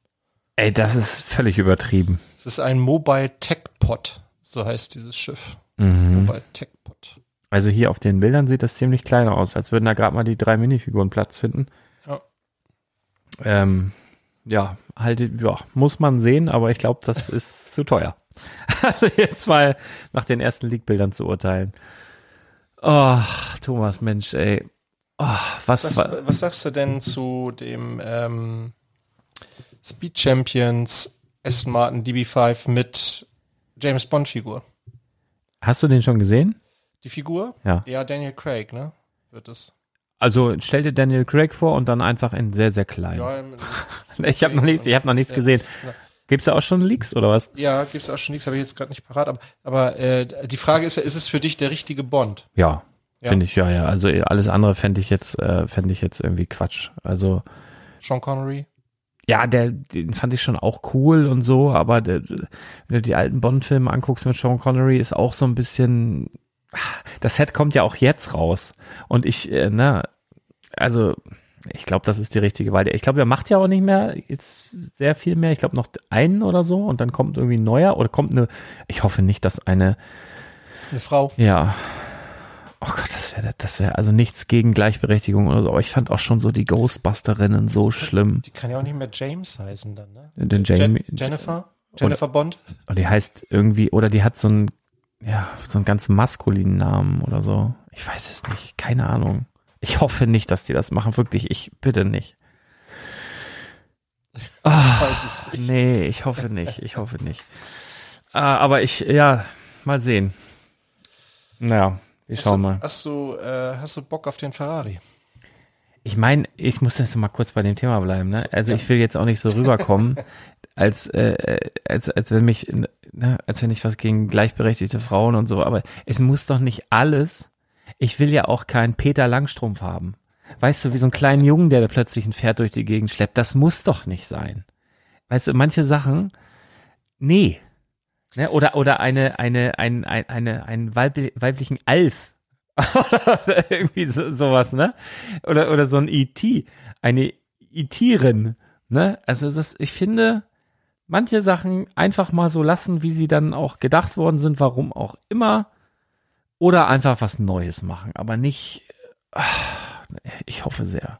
Speaker 4: Ey, das ist völlig übertrieben.
Speaker 5: Es ist ein Mobile Tech Pod. So heißt dieses Schiff.
Speaker 4: Mhm. Mobile Tech Pod. Also hier auf den Bildern sieht das ziemlich klein aus, als würden da gerade mal die drei Minifiguren Platz finden. Ja. Ähm, ja, halt, ja, muss man sehen, aber ich glaube, das ist zu teuer. Also jetzt mal nach den ersten League-Bildern zu urteilen. Oh, Thomas, Mensch, ey. Oh, was,
Speaker 5: was, sagst, was sagst du denn zu dem ähm, Speed Champions Aston Martin DB5 mit James Bond Figur.
Speaker 4: Hast du den schon gesehen?
Speaker 5: Die Figur?
Speaker 4: Ja.
Speaker 5: Ja, Daniel Craig, ne? Wird es.
Speaker 4: Also stell dir Daniel Craig vor und dann einfach in sehr, sehr klein. Ja, ich habe noch nichts, ich hab noch nichts ja, gesehen. Ja. Gibt's da auch schon Leaks oder was?
Speaker 5: Ja, gibt's auch schon Leaks, habe ich jetzt gerade nicht parat. Aber, aber äh, die Frage ist ja, ist es für dich der richtige Bond?
Speaker 4: Ja, ja. finde ich ja, ja. Also alles andere fände ich jetzt, äh, fände ich jetzt irgendwie Quatsch. Also
Speaker 5: Sean Connery?
Speaker 4: Ja, der, den fand ich schon auch cool und so, aber der, wenn du die alten Bond-Filme anguckst mit Sean Connery, ist auch so ein bisschen, das Set kommt ja auch jetzt raus. Und ich, äh, ne, also, ich glaube, das ist die richtige Wahl. Ich glaube, er macht ja auch nicht mehr jetzt sehr viel mehr. Ich glaube noch einen oder so und dann kommt irgendwie ein neuer oder kommt eine, ich hoffe nicht, dass eine
Speaker 5: eine Frau.
Speaker 4: Ja. Oh Gott, das wäre das wäre also nichts gegen Gleichberechtigung oder so, aber ich fand auch schon so die Ghostbusterinnen so schlimm.
Speaker 5: Die kann ja auch nicht mehr James heißen dann, ne?
Speaker 4: Den Jamie,
Speaker 5: Jennifer? Jennifer Bond?
Speaker 4: Oder die heißt irgendwie, oder die hat so einen, ja, so einen ganz maskulinen Namen oder so. Ich weiß es nicht, keine Ahnung. Ich hoffe nicht, dass die das machen, wirklich, ich bitte nicht. Oh, weiß es nicht. Nee, ich hoffe nicht, ich hoffe nicht. Ah, aber ich, ja, mal sehen. Naja, schauen
Speaker 5: du,
Speaker 4: mal.
Speaker 5: Hast du, äh, hast du Bock auf den Ferrari?
Speaker 4: Ich meine, ich muss jetzt mal kurz bei dem Thema bleiben. Ne? Also ich will jetzt auch nicht so rüberkommen, als äh, als als wenn mich, ne, als wenn ich was gegen gleichberechtigte Frauen und so. Aber es muss doch nicht alles. Ich will ja auch keinen Peter Langstrumpf haben. Weißt du, wie so ein kleinen Jungen, der da plötzlich ein Pferd durch die Gegend schleppt. Das muss doch nicht sein. Weißt du, manche Sachen, nee. Ne? Oder oder eine eine ein, ein, eine einen weiblichen Alf irgendwie so, sowas, ne? Oder, oder so ein E.T., eine E.T.rin, ne? Also das, ich finde, manche Sachen einfach mal so lassen, wie sie dann auch gedacht worden sind, warum auch immer. Oder einfach was Neues machen, aber nicht, ach, ich hoffe sehr.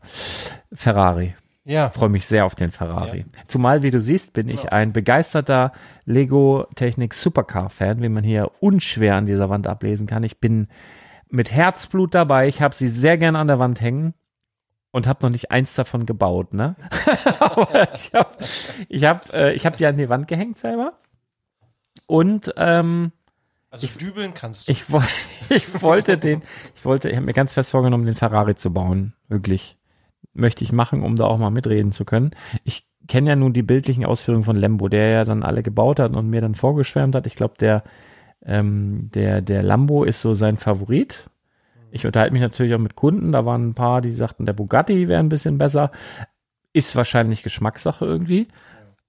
Speaker 4: Ferrari. Ja. Freue mich sehr auf den Ferrari. Ja. Zumal, wie du siehst, bin ich ein begeisterter Lego Technik Supercar Fan, wie man hier unschwer an dieser Wand ablesen kann. Ich bin mit Herzblut dabei. Ich habe sie sehr gern an der Wand hängen und habe noch nicht eins davon gebaut, ne? ich habe ich hab, äh, ich hab die an die Wand gehängt selber. Und ähm,
Speaker 5: also ich, dübeln kannst du.
Speaker 4: Ich, ich wollte den, ich wollte, ich habe mir ganz fest vorgenommen, den Ferrari zu bauen. Wirklich. Möchte ich machen, um da auch mal mitreden zu können. Ich kenne ja nun die bildlichen Ausführungen von Lembo, der ja dann alle gebaut hat und mir dann vorgeschwärmt hat. Ich glaube, der ähm, der, der Lambo ist so sein Favorit. Ich unterhalte mich natürlich auch mit Kunden. Da waren ein paar, die sagten, der Bugatti wäre ein bisschen besser. Ist wahrscheinlich Geschmackssache irgendwie.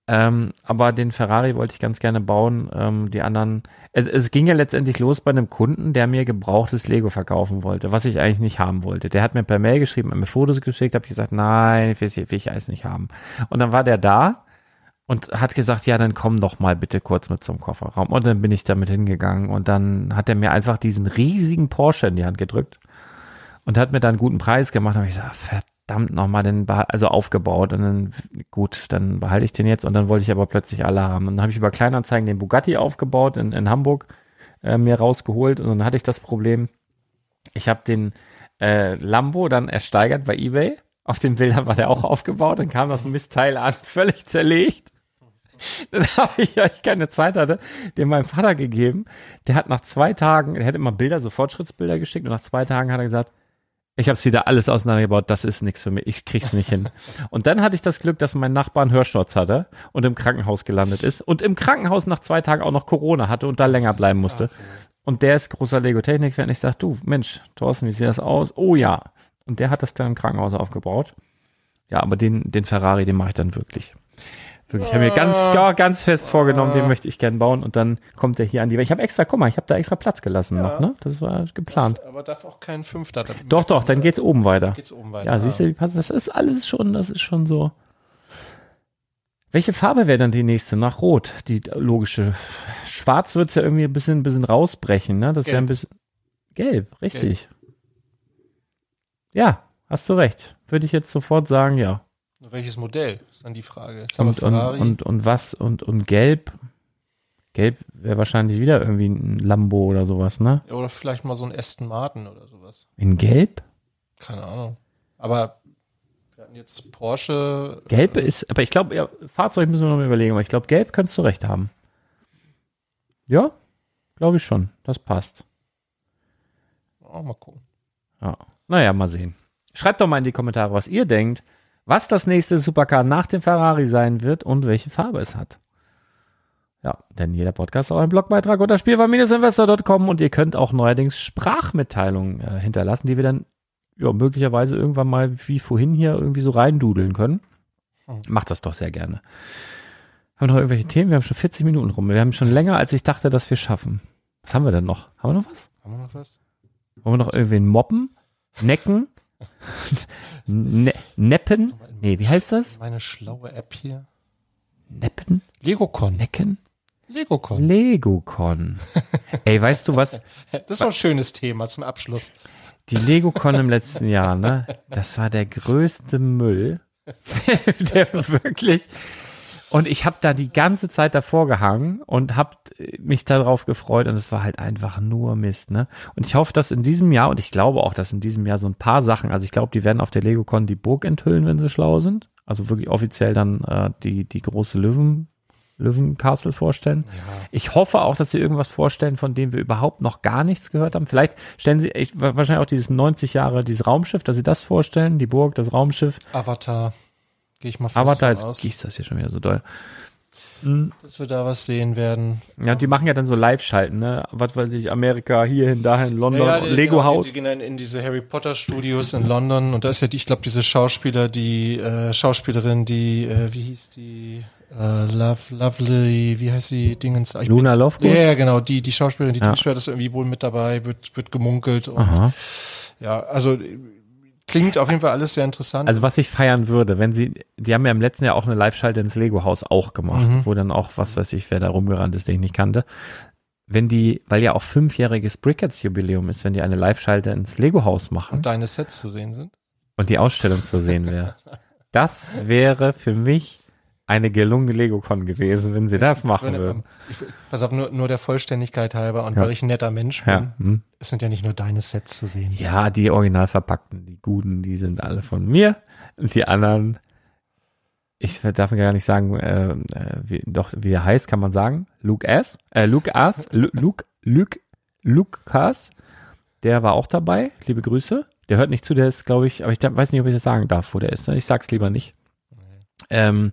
Speaker 4: Ähm, aber den Ferrari wollte ich ganz gerne bauen. Ähm, die anderen, es, es ging ja letztendlich los bei einem Kunden, der mir gebrauchtes Lego verkaufen wollte, was ich eigentlich nicht haben wollte. Der hat mir per Mail geschrieben, hat mir Fotos geschickt, habe ich gesagt, nein, ich will, ich alles nicht haben. Und dann war der da und hat gesagt, ja, dann komm doch mal bitte kurz mit zum Kofferraum. Und dann bin ich damit hingegangen und dann hat er mir einfach diesen riesigen Porsche in die Hand gedrückt und hat mir dann einen guten Preis gemacht. Da habe ich gesagt, verdammt nochmal, den also aufgebaut und dann gut, dann behalte ich den jetzt und dann wollte ich aber plötzlich alle haben. Und dann habe ich über Kleinanzeigen den Bugatti aufgebaut in, in Hamburg äh, mir rausgeholt und dann hatte ich das Problem, ich habe den äh, Lambo dann ersteigert bei eBay. Auf den Bildern war der auch aufgebaut, dann kam das Mistteil an, völlig zerlegt. Dann habe ich, weil ich keine Zeit hatte, dem meinem Vater gegeben. Der hat nach zwei Tagen, er hätte immer Bilder, so Fortschrittsbilder geschickt und nach zwei Tagen hat er gesagt, ich habe wieder alles auseinandergebaut, das ist nichts für mich, ich krieg's nicht hin. Und dann hatte ich das Glück, dass mein Nachbar einen Hörsturz hatte und im Krankenhaus gelandet ist und im Krankenhaus nach zwei Tagen auch noch Corona hatte und da länger bleiben musste. Und der ist großer Lego-Technik-Fan. Ich sag, du, Mensch, Thorsten, wie sieht das aus? Oh ja. Und der hat das dann im Krankenhaus aufgebaut. Ja, aber den, den Ferrari, den mache ich dann wirklich. Wirklich, ich habe mir ganz, ah. ganz fest vorgenommen, den ah. möchte ich gern bauen und dann kommt er hier an die. Ich habe extra, guck mal, ich habe da extra Platz gelassen ja. noch, ne? Das war geplant.
Speaker 5: Aber darf auch kein Fünfter.
Speaker 4: Doch, doch, dann geht's oben weiter.
Speaker 5: Geht's oben weiter.
Speaker 4: Ja, ah. siehst du, das ist alles schon, das ist schon so. Welche Farbe wäre dann die nächste nach Rot? Die logische. Schwarz wird's ja irgendwie ein bisschen, ein bisschen rausbrechen, ne? Das wäre ein bisschen. Gelb, richtig. Gelb. Ja, hast du recht. Würde ich jetzt sofort sagen, ja.
Speaker 5: Welches Modell ist dann die Frage.
Speaker 4: Jetzt und, und, und, und was und, und gelb? Gelb wäre wahrscheinlich wieder irgendwie ein Lambo oder sowas, ne?
Speaker 5: Ja, oder vielleicht mal so ein Aston Martin oder sowas.
Speaker 4: In gelb?
Speaker 5: Keine Ahnung. Aber wir hatten jetzt Porsche.
Speaker 4: Gelb äh, ist, aber ich glaube, ja, Fahrzeug müssen wir noch mal überlegen, aber ich glaube, gelb könntest du recht haben. Ja, glaube ich schon. Das passt.
Speaker 5: Oh, mal gucken.
Speaker 4: Ja. Naja, mal sehen. Schreibt doch mal in die Kommentare, was ihr denkt was das nächste Supercar nach dem Ferrari sein wird und welche Farbe es hat. Ja, denn jeder Podcast ist auch ein Blogbeitrag unter spielwaren-investor.com und ihr könnt auch neuerdings Sprachmitteilungen äh, hinterlassen, die wir dann ja, möglicherweise irgendwann mal wie vorhin hier irgendwie so reindudeln können. Mhm. Macht das doch sehr gerne. Haben wir noch irgendwelche Themen? Wir haben schon 40 Minuten rum. Wir haben schon länger, als ich dachte, dass wir schaffen. Was haben wir denn noch? Haben wir noch was?
Speaker 5: Haben wir noch was?
Speaker 4: Wollen wir noch irgendwen moppen? Necken? Ne Neppen? Nee, wie heißt das?
Speaker 5: Meine schlaue App hier.
Speaker 4: Neppen?
Speaker 5: Legocon.
Speaker 4: Necken?
Speaker 5: Legocon.
Speaker 4: Legocon. Ey, weißt du was?
Speaker 5: Das ist doch ein schönes Thema zum Abschluss.
Speaker 4: Die Legocon im letzten Jahr, ne? Das war der größte Müll, der wirklich. Und ich habe da die ganze Zeit davor gehangen und habe mich darauf gefreut und es war halt einfach nur Mist, ne? Und ich hoffe, dass in diesem Jahr und ich glaube auch, dass in diesem Jahr so ein paar Sachen, also ich glaube, die werden auf der LegoCon die Burg enthüllen, wenn sie schlau sind. Also wirklich offiziell dann äh, die die große Löwen Löwencastle vorstellen. Ja. Ich hoffe auch, dass sie irgendwas vorstellen, von dem wir überhaupt noch gar nichts gehört haben. Vielleicht stellen sie echt, wahrscheinlich auch dieses 90 Jahre, dieses Raumschiff, dass sie das vorstellen, die Burg, das Raumschiff.
Speaker 5: Avatar. Gehe ich mal fest
Speaker 4: Avatar, jetzt gießt das hier schon wieder so doll.
Speaker 5: Mhm. Dass wir da was sehen werden.
Speaker 4: Ja, die machen ja dann so Live-Schalten, ne? Was weiß ich, Amerika, hierhin, dahin, London, ja, ja, die, Lego Haus.
Speaker 5: Die, die, gehen dann in diese Harry Potter Studios in London und da ist ja, die, ich glaube, diese Schauspieler, die äh, Schauspielerin, die, äh, wie hieß die, äh, Love, Lovely, wie heißt die Dingens?
Speaker 4: Ich Luna bin, Lovegood?
Speaker 5: Ja, genau, die, die Schauspielerin, die ja. Schwert ist irgendwie wohl mit dabei, wird, wird gemunkelt und
Speaker 4: Aha.
Speaker 5: ja, also klingt auf jeden Fall alles sehr interessant.
Speaker 4: Also was ich feiern würde, wenn sie, die haben ja im letzten Jahr auch eine Live-Schalte ins Lego-Haus auch gemacht, mhm. wo dann auch, was weiß ich, wer da rumgerannt ist, den ich nicht kannte. Wenn die, weil ja auch fünfjähriges Brickheads-Jubiläum ist, wenn die eine Live-Schalte ins Lego-Haus machen.
Speaker 5: Und deine Sets zu sehen sind.
Speaker 4: Und die Ausstellung zu sehen wäre. Das wäre für mich eine gelungene Lego-Con gewesen, wenn sie das machen würden.
Speaker 5: Ich, pass auf, nur, nur der Vollständigkeit halber und ja. weil ich ein netter Mensch bin, ja. hm. es sind ja nicht nur deine Sets zu sehen.
Speaker 4: Ja, die original verpackten, die guten, die sind alle von mir und die anderen, ich darf gar nicht sagen, äh, äh, wie, doch, wie er heißt, kann man sagen. Luke S. Äh, Luke S. Luke, Luke, Lukas, der war auch dabei. Liebe Grüße. Der hört nicht zu, der ist, glaube ich, aber ich weiß nicht, ob ich das sagen darf, wo der ist. Ich sag's lieber nicht. Ähm,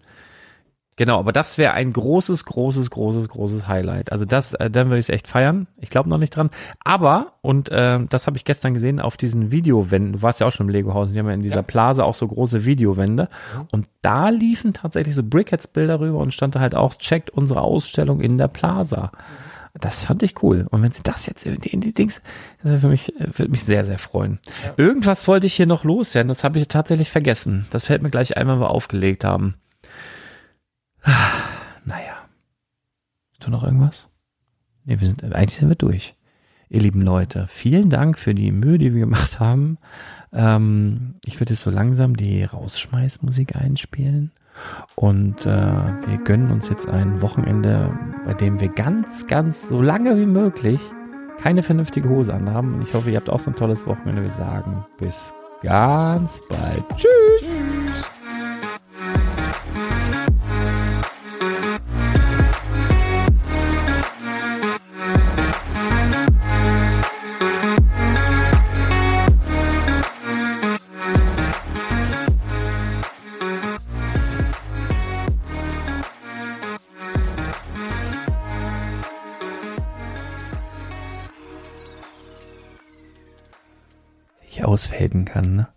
Speaker 4: Genau, aber das wäre ein großes, großes, großes, großes Highlight. Also das, äh, dann würde ich es echt feiern. Ich glaube noch nicht dran. Aber, und äh, das habe ich gestern gesehen, auf diesen Videowänden, du warst ja auch schon im Lego-Haus, die haben ja in dieser ja. Plaza auch so große Videowände. Mhm. Und da liefen tatsächlich so Brickheads-Bilder rüber und stand da halt auch, checkt unsere Ausstellung in der Plaza. Das fand ich cool. Und wenn sie das jetzt in die, in die Dings, das würde für mich, würde mich sehr, sehr freuen. Ja. Irgendwas wollte ich hier noch loswerden, das habe ich tatsächlich vergessen. Das fällt mir gleich ein, wenn wir aufgelegt haben. Naja. Ist da noch irgendwas? Nee, wir sind, eigentlich sind wir durch. Ihr lieben Leute, vielen Dank für die Mühe, die wir gemacht haben. Ähm, ich würde jetzt so langsam die Rausschmeißmusik einspielen. Und äh, wir gönnen uns jetzt ein Wochenende, bei dem wir ganz, ganz so lange wie möglich keine vernünftige Hose anhaben. Und ich hoffe, ihr habt auch so ein tolles Wochenende. Wir sagen bis ganz bald. Tschüss. Ausfaden kann. Ne?